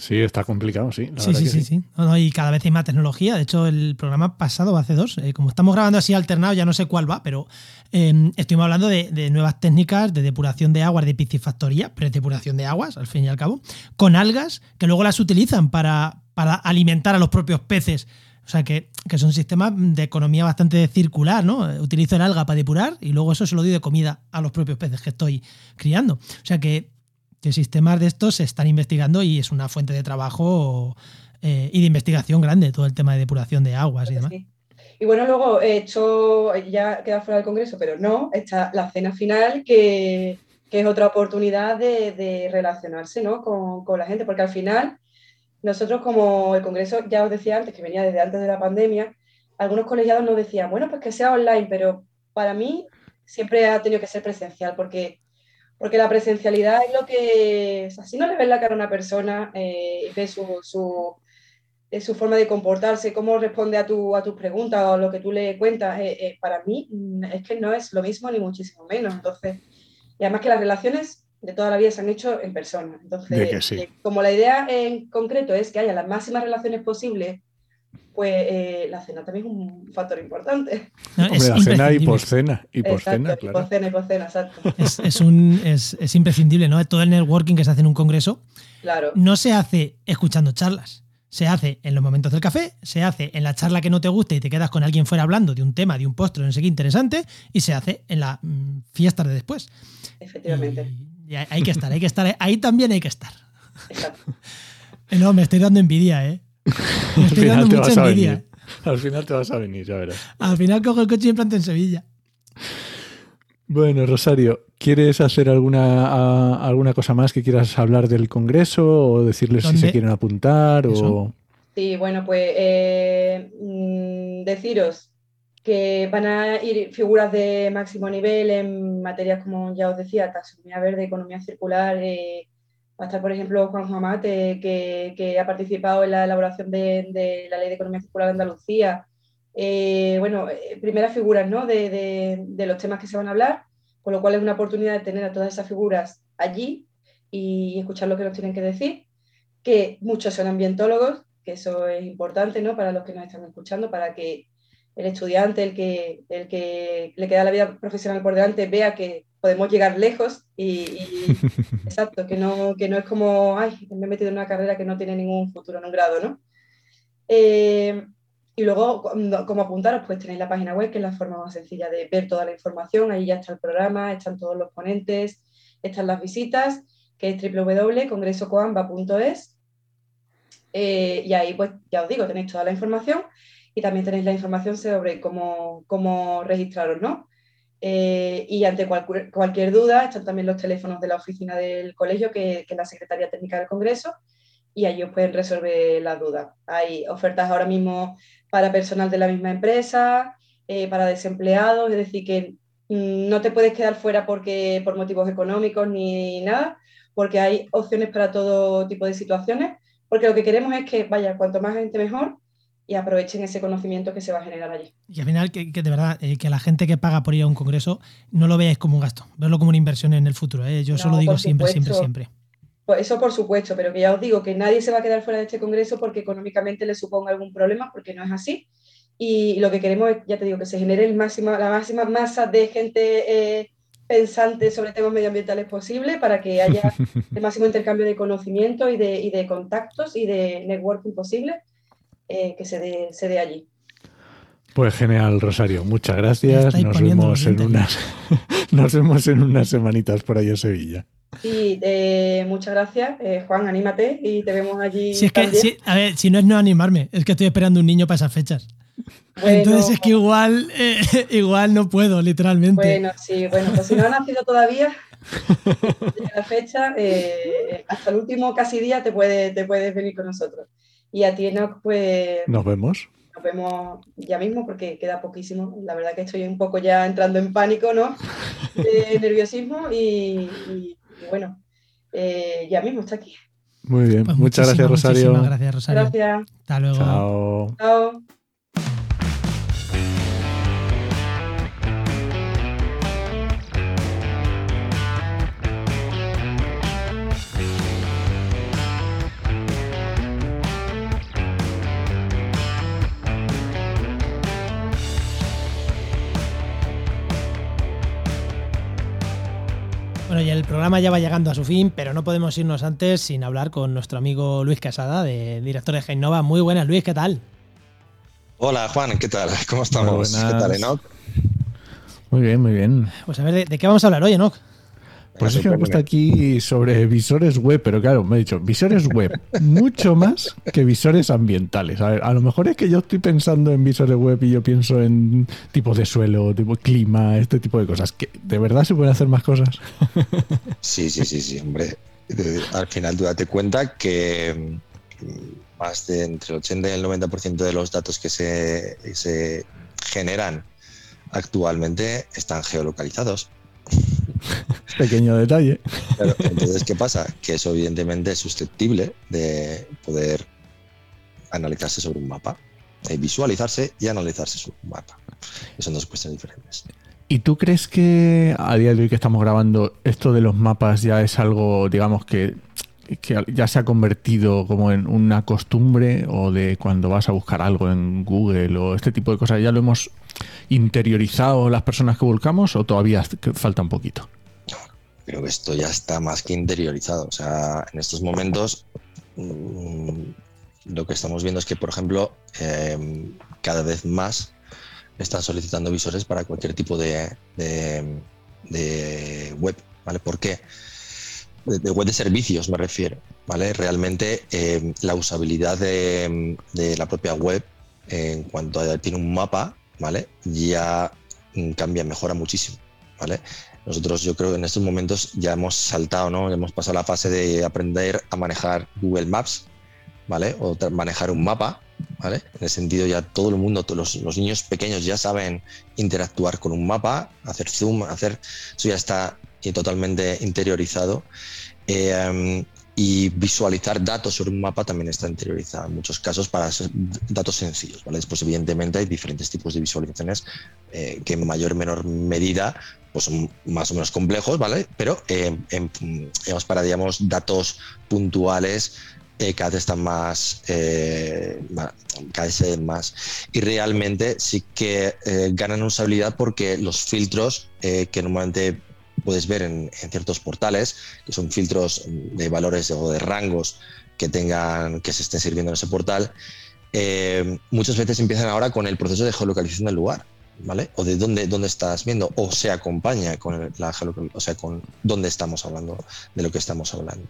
Speaker 1: Sí, está complicado, sí.
Speaker 3: sí, sí, sí, sí, y cada vez hay más tecnología. De hecho, el programa pasado, hace dos, eh, como estamos grabando así alternado, ya no sé cuál va, pero eh, estuvimos hablando de, nuevas técnicas de depuración de aguas, de piscifactoría, depuración de aguas, al fin y al cabo, con algas que luego las utilizan para, para alimentar a los propios peces. O sea, que, que son sistemas de economía bastante circular, ¿no? Utilizo el alga para depurar y luego eso se lo doy de comida a los propios peces que estoy criando. O sea que que sistemas de estos se están investigando y es una fuente de trabajo eh, y de investigación grande todo el tema de depuración de aguas y demás.
Speaker 4: Y bueno, luego he hecho, ya queda fuera del Congreso, pero no, está la cena final que, que es otra oportunidad de, de relacionarse ¿no? con, con, la gente, porque al final nosotros como el Congreso, ya os decía antes, que venía desde antes de la pandemia, algunos colegiados nos decían, bueno, pues que sea online, pero para mí siempre ha tenido que ser presencial, porque porque la presencialidad es lo que, o si no le ves la cara a una persona eh, y ves su, su, su, forma de comportarse, cómo responde a, tu, a tus preguntas o lo que tú le cuentas, eh, eh, para mí mm, es que no es lo mismo ni muchísimo menos. Entonces, y además que las relaciones de toda la vida se han hecho en persona. Entonces,
Speaker 1: sí.
Speaker 4: eh, como la idea en concreto es que haya las máximas relaciones posibles, pues eh, la cena también es un factor importante.
Speaker 3: No,
Speaker 1: Hombre,
Speaker 3: es
Speaker 1: la cena y poscena. Y poscena, claro.
Speaker 4: hipocena, hipocena, exacto.
Speaker 3: Es, es un, es, es imprescindible, ¿no? Todo el networking que se hace en un congreso
Speaker 4: Claro,
Speaker 3: no se hace escuchando charlas. Se hace en los momentos del café, se hace en la charla que no te gusta y te quedas con alguien fuera hablando de un tema, de un postre, no sé qué interesante, y se hace en la mm, fiesta de después.
Speaker 4: efectivamente.
Speaker 3: Y, y hay que estar, hay que estar, ahí también hay que estar.
Speaker 4: exacto.
Speaker 3: No, me estoy dando envidia, ¿eh? Me
Speaker 1: Al
Speaker 3: estoy
Speaker 1: final
Speaker 3: dando
Speaker 1: te
Speaker 3: mucha
Speaker 1: vas a
Speaker 3: envidia.
Speaker 1: venir. Al final te vas a venir, ya verás.
Speaker 3: Al final cojo el coche y me planto en Sevilla.
Speaker 1: Bueno, Rosario, ¿quieres hacer alguna, a- alguna cosa más que quieras hablar del Congreso o decirles si se quieren apuntar? O...
Speaker 4: Sí, bueno, pues eh, mm, deciros que van a ir figuras de máximo nivel en materias como ya os decía, taxonomía verde, economía circular. eh, va a estar, por ejemplo, Juan Amate, que, que ha participado en la elaboración de, de la Ley de Economía Circular de Andalucía. Eh, bueno, eh, primeras figuras ¿no? de, de- de los temas que se van a hablar, con lo cual es una oportunidad de tener a todas esas figuras allí y escuchar lo que nos tienen que decir, que muchos son ambientólogos, que eso es importante ¿no? para los que nos están escuchando, para que el estudiante, el que, el que le queda la vida profesional por delante, vea que podemos llegar lejos y, y- exacto, que no, que no es como, ay, me he metido en una carrera que no tiene ningún futuro en un grado, ¿no? Eh, y luego, como apuntaros, pues tenéis la página web, que es la forma más sencilla de ver toda la información. Ahí ya está el programa, están todos los ponentes, están las visitas, que es www.congresocoamba.es. Eh, y ahí, pues ya os digo, tenéis toda la información y también tenéis la información sobre cómo, cómo registraros, ¿no? Eh, y ante cualquier, duda, están también los teléfonos de la oficina del colegio, que, que es la Secretaría Técnica del Congreso, y ahí os pueden resolver las dudas. Hay ofertas ahora mismo para personal de la misma empresa, eh, para desempleados, es decir, que mm, no te puedes quedar fuera porque, por motivos económicos ni nada, porque hay opciones para todo tipo de situaciones, porque lo que queremos es que vaya cuanto más gente mejor y aprovechen ese conocimiento que se va a generar allí.
Speaker 3: Y al final, que, que de verdad, eh, que la gente que paga por ir a un congreso no lo veáis como un gasto, verlo como una inversión en el futuro. ¿eh? Yo eso
Speaker 4: No,
Speaker 3: lo digo siempre, siempre, siempre.
Speaker 4: Pues eso por supuesto, pero que ya os digo que nadie se va a quedar fuera de este congreso porque económicamente le suponga algún problema, porque no es así. Y lo que queremos es, ya te digo, que se genere el máxima, la máxima masa de gente eh, pensante sobre temas medioambientales posible para que haya el máximo intercambio de conocimiento y de, y de contactos y de networking posible eh, que se dé, se dé allí.
Speaker 1: Pues genial, Rosario. Muchas gracias. Nos vemos en unas nos vemos en unas semanitas por ahí en Sevilla.
Speaker 4: Y eh, muchas gracias, eh, Juan, anímate y te vemos allí.
Speaker 3: Si es que,
Speaker 4: también.
Speaker 3: si- a ver, si no es no animarme, es que estoy esperando un niño para esas fechas.
Speaker 4: Bueno,
Speaker 3: Entonces es que igual, eh, igual no puedo, literalmente.
Speaker 4: Bueno, sí, bueno, pues si no ha nacido todavía, la fecha, eh, hasta el último casi día te, puede, te puedes venir con nosotros. Y a ti, Enoch, pues
Speaker 1: Nos vemos.
Speaker 4: nos vemos ya mismo porque queda poquísimo. La verdad que estoy un poco ya entrando en pánico, ¿no? De nerviosismo y, y- y bueno, eh, ya mismo está aquí.
Speaker 1: Muy bien.
Speaker 3: Pues
Speaker 1: Muchas gracias, Rosario.
Speaker 3: muchísimas gracias, Rosario.
Speaker 4: Gracias.
Speaker 3: Hasta luego.
Speaker 1: Chao.
Speaker 4: Chao.
Speaker 3: Bueno, y el programa ya va llegando a su fin, pero no podemos irnos antes sin hablar con nuestro amigo Luis Casada, de, director de Genova. Muy buenas, Luis, ¿qué tal?
Speaker 5: Hola Juan, ¿qué tal? ¿Cómo estamos? ¿Qué tal, Enoch?
Speaker 1: Muy bien, muy bien.
Speaker 3: Pues a ver, ¿de, de qué vamos a hablar hoy, Enoch?
Speaker 1: Pues es que me he puesto aquí sobre visores web, pero claro, me he dicho, visores web, mucho más que visores ambientales. A ver, a lo mejor es que yo estoy pensando en visores web y yo pienso en tipo de suelo, tipo clima, este tipo de cosas. que ¿De verdad se pueden hacer más cosas?
Speaker 5: Sí, sí, sí, sí, hombre. Al final tú date cuenta que mm, más de entre el 80 y el 90% de los datos que se, se generan actualmente están geolocalizados.
Speaker 1: Pequeño detalle.
Speaker 5: Claro, entonces, ¿qué pasa? Que eso evidentemente es susceptible de poder analizarse sobre un mapa, eh, visualizarse y analizarse sobre un mapa. Que son dos cuestiones diferentes.
Speaker 1: ¿Y tú crees que a día de hoy que estamos grabando, esto de los mapas ya es algo, digamos, que, que ya se ha convertido como en una costumbre o de cuando vas a buscar algo en Google o este tipo de cosas? ¿Ya lo hemos interiorizado las personas que buscamos o todavía falta un poquito?
Speaker 5: Creo que esto ya está más que interiorizado. O sea, en estos momentos mm, lo que estamos viendo es que, por ejemplo, em, cada vez más están solicitando visores para cualquier tipo de, web, ¿vale? ¿Por qué? De, web de servicios me refiero, ¿vale? Realmente eh, la usabilidad de, la propia web en cuanto a tiene un mapa, ¿vale? Ya cambia, mejora muchísimo, ¿vale? Nosotros yo creo que en estos momentos ya hemos saltado, ¿no? Hemos pasado la fase de aprender a manejar Google Maps, ¿vale? O manejar un mapa, ¿vale? En ese sentido ya todo el mundo, todos los, niños pequeños ya saben interactuar con un mapa, hacer zoom, hacer... Eso ya está totalmente interiorizado. Eh, y visualizar datos sobre un mapa también está interiorizado en muchos casos para datos sencillos. ¿vale? Después, evidentemente, hay diferentes tipos de visualizaciones eh, que en mayor o menor medida pues, son más o menos complejos, ¿vale? pero eh, para digamos, datos puntuales eh, cada vez están más, eh, cada vez más. Y realmente sí que ganan usabilidad porque los filtros que normalmente puedes ver en, ciertos portales, que son filtros de valores o de rangos que tengan, que se estén sirviendo en ese portal, muchas veces empiezan ahora con el proceso de geolocalización del lugar. ¿vale? O de dónde, dónde estás viendo, o se acompaña con la o sea, con dónde estamos hablando, de lo que estamos hablando.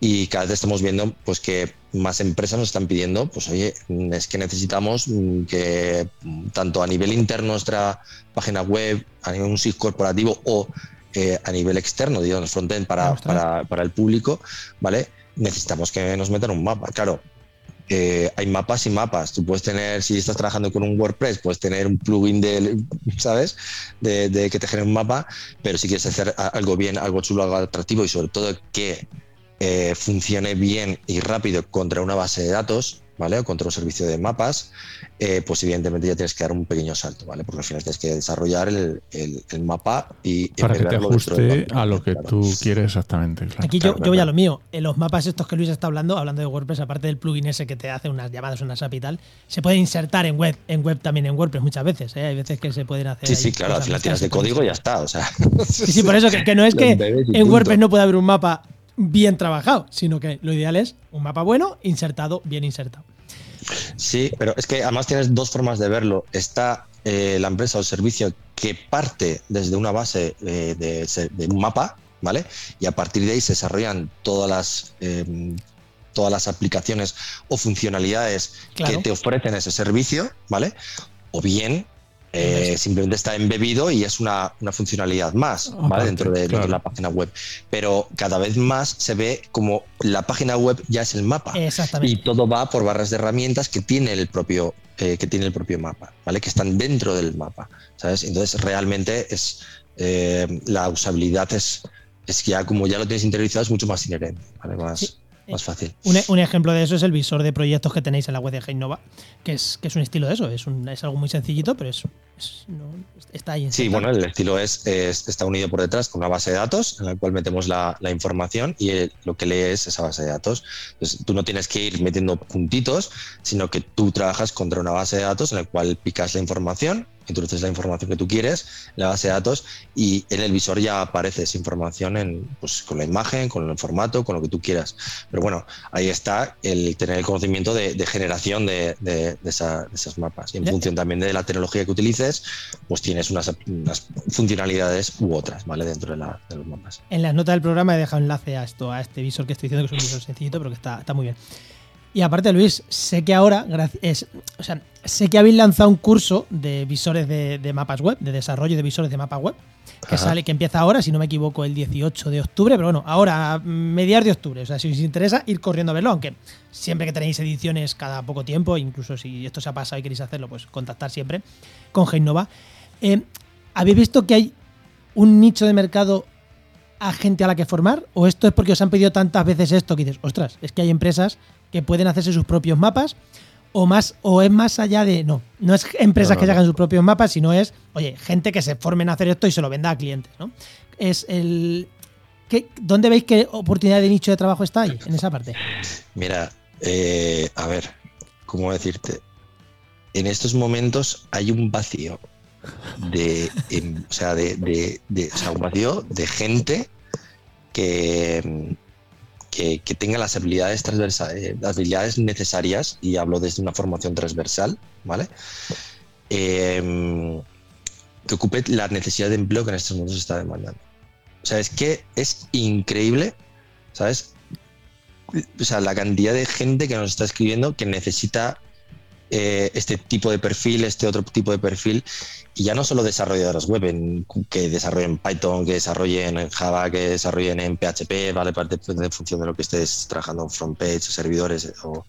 Speaker 5: Y cada vez estamos viendo pues que más empresas nos están pidiendo, pues oye, es que necesitamos que tanto a nivel interno nuestra página web, a nivel un SIG corporativo o eh, a nivel externo, digamos, frontend para, para, para el público, ¿vale? Necesitamos que nos metan un mapa. Claro, eh, hay mapas y mapas. Tú puedes tener, si estás trabajando con un WordPress, puedes tener un plugin de, ¿sabes? De, que te genere un mapa, pero si quieres hacer algo bien, algo chulo, algo atractivo y sobre todo que eh, funcione bien y rápido contra una base de datos, ¿vale? O contra un servicio de mapas, eh, pues evidentemente ya tienes que dar un pequeño salto, ¿vale? Porque al final tienes que desarrollar el, mapa y
Speaker 1: para que te ajuste a lo que tú quieres exactamente.
Speaker 3: Aquí yo, voy a lo mío. En los mapas estos que Luis está hablando, hablando de WordPress, aparte del plugin ese que te hace unas llamadas, unas API y tal, se puede insertar en web, en web también en WordPress muchas veces. ¿eh? Hay veces que se pueden hacer.
Speaker 5: Sí, sí, claro, al final tienes de código y ya está. O sea.
Speaker 3: Sí, sí, por eso que, no es que en WordPress no pueda haber un mapa bien trabajado, sino que lo ideal es un mapa bueno, insertado, bien insertado.
Speaker 5: Sí, pero es que además tienes dos formas de verlo. Está eh, la empresa o el servicio que parte desde una base eh, de, un mapa, ¿vale? Y a partir de ahí se desarrollan todas las, em, todas las aplicaciones o funcionalidades que te ofrecen ese servicio, ¿vale? O bien eh, simplemente está embebido y es una, funcionalidad más ¿vale? dentro, de, la página web. Pero cada vez más se ve como la página web ya es el mapa. Y todo va por barras de herramientas que tiene el propio, eh, que tiene el propio mapa, ¿vale? Que están dentro del mapa. ¿sabes? Entonces realmente es eh, la usabilidad es, es ya como ya lo tienes interiorizado, es mucho más inherente, ¿vale? Más, más fácil.
Speaker 3: Un, ejemplo de eso es el visor de proyectos que tenéis en la web de Heinova, que es, que es un estilo de eso, es, un, es algo muy sencillito, pero es, está ahí.
Speaker 5: Sí, bueno, el estilo es, está unido por detrás con una base de datos en la cual metemos la, información y lo que lee es esa base de datos. Entonces, tú no tienes que ir metiendo puntitos, sino que tú trabajas contra una base de datos en la cual picas la información introduces la información que tú quieres la base de datos y en el visor ya aparece esa información en, pues, con la imagen, con el formato, con lo que tú quieras. Pero bueno, ahí está el tener el conocimiento de, generación de, de, esas mapas. Y en función también de la tecnología que utilices, pues tienes unas, funcionalidades u otras, ¿vale? Dentro de, los mapas.
Speaker 3: En las notas del programa he dejado enlace a esto, a este visor que estoy diciendo que es un visor sencillito, pero que está, está muy bien. Y aparte, Luis, sé que ahora, es, o sea, sé que habéis lanzado un curso de visores de, mapas web, de desarrollo de visores de mapas web, que sale, que empieza ahora, si no me equivoco, el 18 de octubre, pero bueno, ahora, mediados de octubre. O sea, si os interesa, ir corriendo a verlo, aunque siempre que tenéis ediciones cada poco tiempo, incluso si esto se ha pasado y queréis hacerlo, pues contactar siempre con Genova. Eh, ¿Habéis visto que hay un nicho de mercado a gente a la que formar? ¿O esto es porque os han pedido tantas veces esto que dices, ostras, es que hay empresas que pueden hacerse sus propios mapas o más o es más allá de no no es empresas
Speaker 5: No, no,
Speaker 3: que
Speaker 5: no.
Speaker 3: hagan sus propios mapas sino es oye gente que se formen a hacer esto y se lo venda a clientes no es el ¿qué- dónde veis qué oportunidad de nicho de trabajo está ahí en esa parte
Speaker 5: Mira, eh, a ver, ¿cómo decirte? En estos momentos hay un vacío de, o sea, de, de- de- o sea, un vacío de gente que, que, tenga las habilidades transversales, las habilidades necesarias, y hablo desde una formación transversal, ¿vale? Em, que ocupe la necesidad de empleo que en estos momentos está demandando. O sea, es que es increíble, ¿sabes? o sea, la cantidad de gente que nos está escribiendo que necesita eh, este tipo de perfil, este otro tipo de perfil, y ya no solo desarrolladores web, en- que desarrollen Python, que desarrollen en Java, que desarrollen en PHP, vale, parte en función de lo que estés trabajando en front page servidores, o,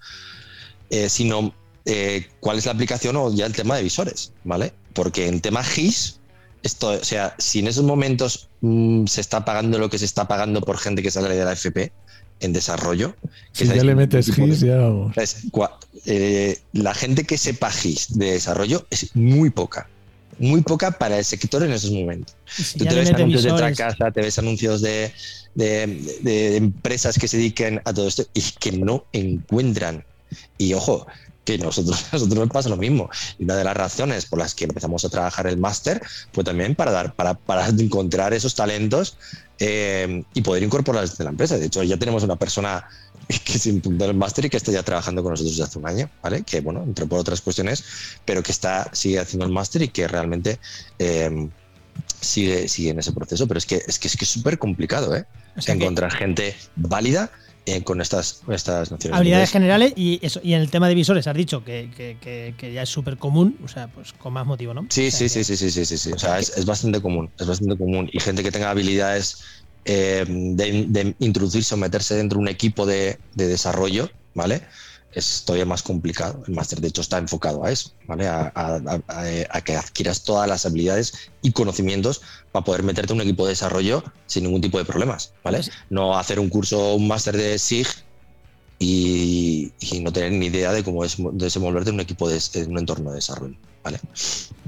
Speaker 5: eh, sino eh, cuál es la aplicación o ya el tema de visores, ¿vale? Porque en tema GIS, esto, o sea, si en esos momentos mm, se está pagando lo que se está pagando por gente que sale de la FP en desarrollo, que
Speaker 1: Si ya le metes
Speaker 5: de-
Speaker 1: GIS, ya vamos.
Speaker 5: es cua- eh, la gente que sepa GIS de desarrollo es muy poca. Muy poca para el sector en esos momentos.
Speaker 3: Si
Speaker 5: Tú te ves anuncios de
Speaker 3: visores,
Speaker 5: Tracasa, te ves anuncios de, de- de- de empresas que se dediquen a todo esto y que no encuentran. Y ojo, que nosotros, nosotros nos pasa lo mismo. Y una de las razones por las que empezamos a trabajar el máster fue también para, dar, para, para encontrar esos talentos eh, y poder incorporarlos desde la empresa. De hecho, ya tenemos una persona que se impuntó en el máster y que está ya trabajando con nosotros desde hace un año, ¿vale? Que, bueno, entró por otras cuestiones, pero que está, sigue haciendo el máster y que realmente eh, sigue, sigue en ese proceso. Pero es que es que es que súper complicado, ¿eh?
Speaker 3: o sea que
Speaker 5: encontrar gente válida eh, con estas, nociones.
Speaker 3: habilidades generales y eso y en el tema de visores has dicho que, que- que- que ya es súper común o sea pues con más motivo no
Speaker 5: Sí,
Speaker 3: O sea
Speaker 5: sí, sí, sí, sí, sí, sí, sí. O sea, es, es bastante común, es bastante común. Y gente que tenga habilidades eh, de, de introducirse o meterse dentro de un equipo de, de desarrollo, ¿vale? Es todavía más complicado. El máster, de hecho, está enfocado a eso, ¿vale? A, a- a- a que adquieras todas las habilidades y conocimientos para poder meterte en un equipo de desarrollo sin ningún tipo de problemas, ¿vale?
Speaker 3: Pues-
Speaker 5: No hacer un curso, un máster de SIG y, y no tener ni idea de cómo es desenvolverte en un equipo de en un entorno de desarrollo, ¿vale?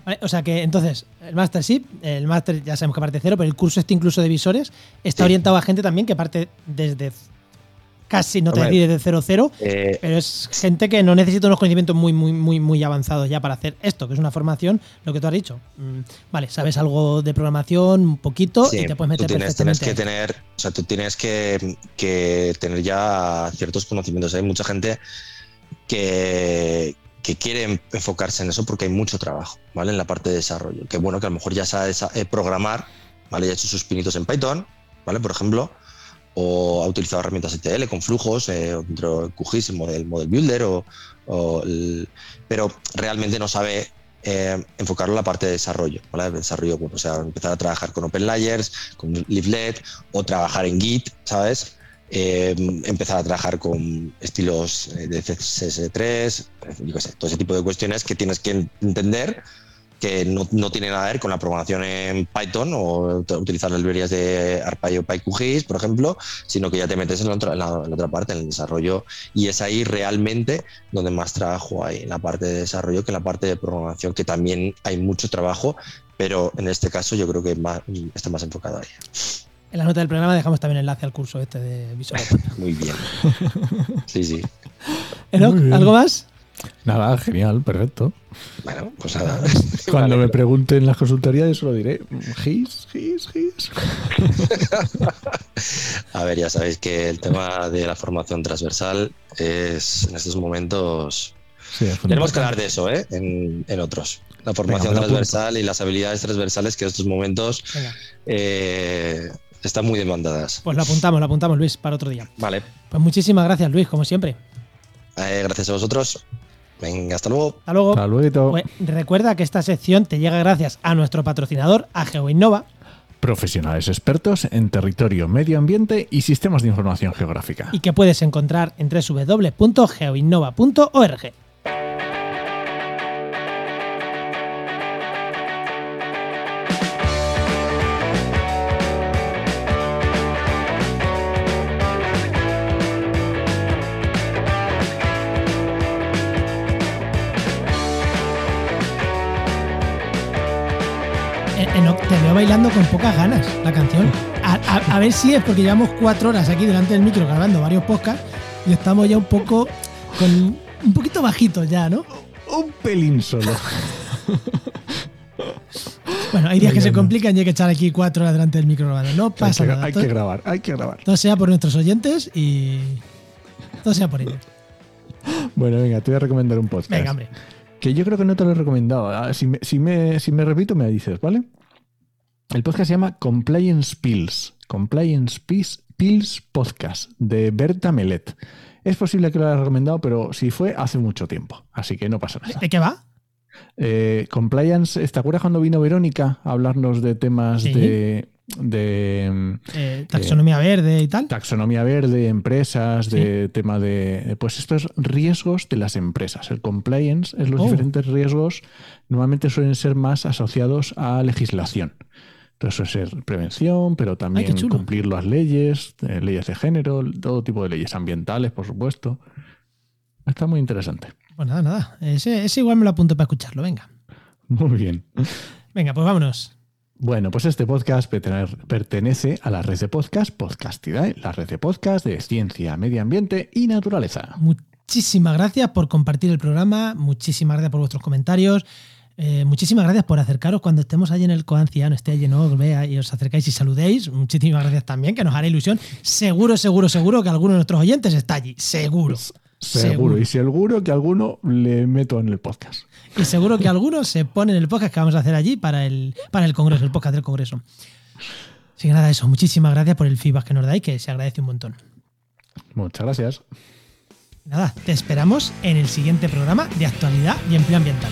Speaker 3: Vale, o sea que entonces, el Master sí, el Master ya sabemos que parte de cero, pero el curso este incluso de visores está
Speaker 5: Sí.
Speaker 3: orientado a gente también que parte desde casi, no te
Speaker 5: Hombre.
Speaker 3: desde cero cero,
Speaker 5: Eh,
Speaker 3: pero es gente que no necesita unos conocimientos muy, muy, muy, muy avanzados ya para hacer esto, que es una formación, lo que tú has dicho. Mm, Vale, sabes algo de programación, un poquito,
Speaker 5: Sí,
Speaker 3: y te puedes meter
Speaker 5: tú tienes, tienes
Speaker 3: perfectamente.
Speaker 5: que
Speaker 3: ahí.
Speaker 5: tener, o sea, tú tienes que, que tener ya ciertos conocimientos. Hay mucha gente que, que quiere enfocarse en eso porque hay mucho trabajo, ¿vale? En la parte de desarrollo. Que bueno, que a lo mejor ya sabe eh, programar, ¿vale? Ya ha hecho sus pinitos en Python, ¿vale? Por ejemplo, o ha utilizado herramientas ETL con flujos, eh, dentro de QGIS, el model, builder, o, pero realmente no sabe eh, enfocarlo en la parte de desarrollo, ¿vale? Desarrollo, o sea, empezar a trabajar con Open Layers, con Leaflet, o trabajar en Git, ¿sabes? Eh, empezar a trabajar con estilos eh, de CSS3, yo qué sé, todo ese tipo de cuestiones que tienes que entender que no, no tiene nada que ver con la programación en Python o ut- utilizar las librerías de ARPA o PyQGIS, por ejemplo, sino que ya te metes en la, otra, en la- en la otra parte, en el desarrollo, y es ahí realmente donde más trabajo hay, en la parte de desarrollo que en la parte de programación, que también hay mucho trabajo, pero en este caso yo creo que más, está más enfocado ahí.
Speaker 3: En la nota del programa dejamos también enlace al curso este de visores.
Speaker 5: Muy bien. Sí, sí.
Speaker 3: Enoch. ¿algo más?
Speaker 1: Nada, genial, perfecto.
Speaker 5: Bueno, pues nada.
Speaker 1: Cuando
Speaker 5: Vale.
Speaker 1: me pregunten en las consultorías, yo solo diré GIS, GIS, GIS.
Speaker 5: A ver, ya sabéis que el tema de la formación transversal es en estos momentos.
Speaker 1: Sí, es
Speaker 5: Tenemos que hablar de eso, ¿eh? En, en otros. La formación transversal y las habilidades transversales que en estos momentos eh, están muy demandadas.
Speaker 3: pues lo apuntamos, lo apuntamos, Luis, para otro día.
Speaker 5: Vale.
Speaker 3: Pues muchísimas gracias, Luis, como siempre.
Speaker 5: Eh, gracias a vosotros. Venga, hasta luego.
Speaker 3: Hasta luego.
Speaker 1: Hasta luego.
Speaker 3: Pues recuerda que esta sección te llega gracias a nuestro patrocinador, a GeoInnova.
Speaker 1: Profesionales expertos en territorio, medio ambiente y sistemas de información geográfica.
Speaker 3: y que puedes encontrar en www.geoinnova.org. bailando con pocas ganas la canción. A, a- a ver si es porque llevamos cuatro horas aquí delante del micro grabando varios podcasts y estamos ya un poco con un poquito bajitos ya, ¿no?
Speaker 1: Un pelín solo.
Speaker 3: Bueno, hay días que se complican y hay que echar aquí cuatro horas delante del micro grabando. No pasa
Speaker 1: hay que,
Speaker 3: nada.
Speaker 1: hay que grabar, hay que grabar.
Speaker 3: todo sea por nuestros oyentes y todo sea por ellos.
Speaker 1: Bueno, venga, te voy a recomendar un podcast.
Speaker 3: Venga, hombre.
Speaker 1: Que yo creo que no te lo he recomendado. Ah, Si me, si me, si me repito, me dices, ¿vale? El podcast se llama Compliance Pills. Compliance Pills, Pills Podcast de Berta Melet. Es posible que lo haya recomendado, pero si fue hace mucho tiempo. Así que no pasa nada.
Speaker 3: ¿De qué va?
Speaker 1: Eh, compliance, ¿te acuerdas cuando vino Verónica a hablarnos de temas
Speaker 3: Sí.
Speaker 1: de, de mm,
Speaker 3: Eh, taxonomía verde y tal.
Speaker 1: taxonomía verde, empresas, de tema de pues estos riesgos de las empresas. El compliance es los
Speaker 3: Oh.
Speaker 1: diferentes riesgos, normalmente suelen ser más asociados a legislación. Entonces suele ser prevención, pero también cumplir las leyes, eh, leyes de género, todo tipo de leyes ambientales, por supuesto. Está muy interesante.
Speaker 3: Pues nada, nada. Ese, ese igual me lo apunto para escucharlo. Venga.
Speaker 1: Muy bien.
Speaker 3: Venga, pues vámonos.
Speaker 1: Bueno, pues este podcast pertene- pertenece a la red de podcast Podcastidae, la red de podcast de ciencia, medio ambiente y naturaleza.
Speaker 3: Muchísimas gracias por compartir el programa. Muchísimas gracias por vuestros comentarios. Eh, muchísimas gracias por acercaros cuando estemos allí en el Coanciano, esté allí, ¿no? Os vea y os acercáis y saludéis. Muchísimas gracias también, que nos hará ilusión. Seguro, seguro, seguro que alguno de nuestros oyentes está allí. Seguro.
Speaker 1: Seguro. Y seguro que alguno le meto en el podcast.
Speaker 3: Y seguro que alguno se pone en el podcast que vamos a hacer allí para el, para el Congreso, el podcast del Congreso. Así que nada, eso. Muchísimas gracias por el feedback que nos dais, que se agradece un montón.
Speaker 1: Muchas gracias.
Speaker 3: Nada, te esperamos en el siguiente programa de actualidad y empleo ambiental.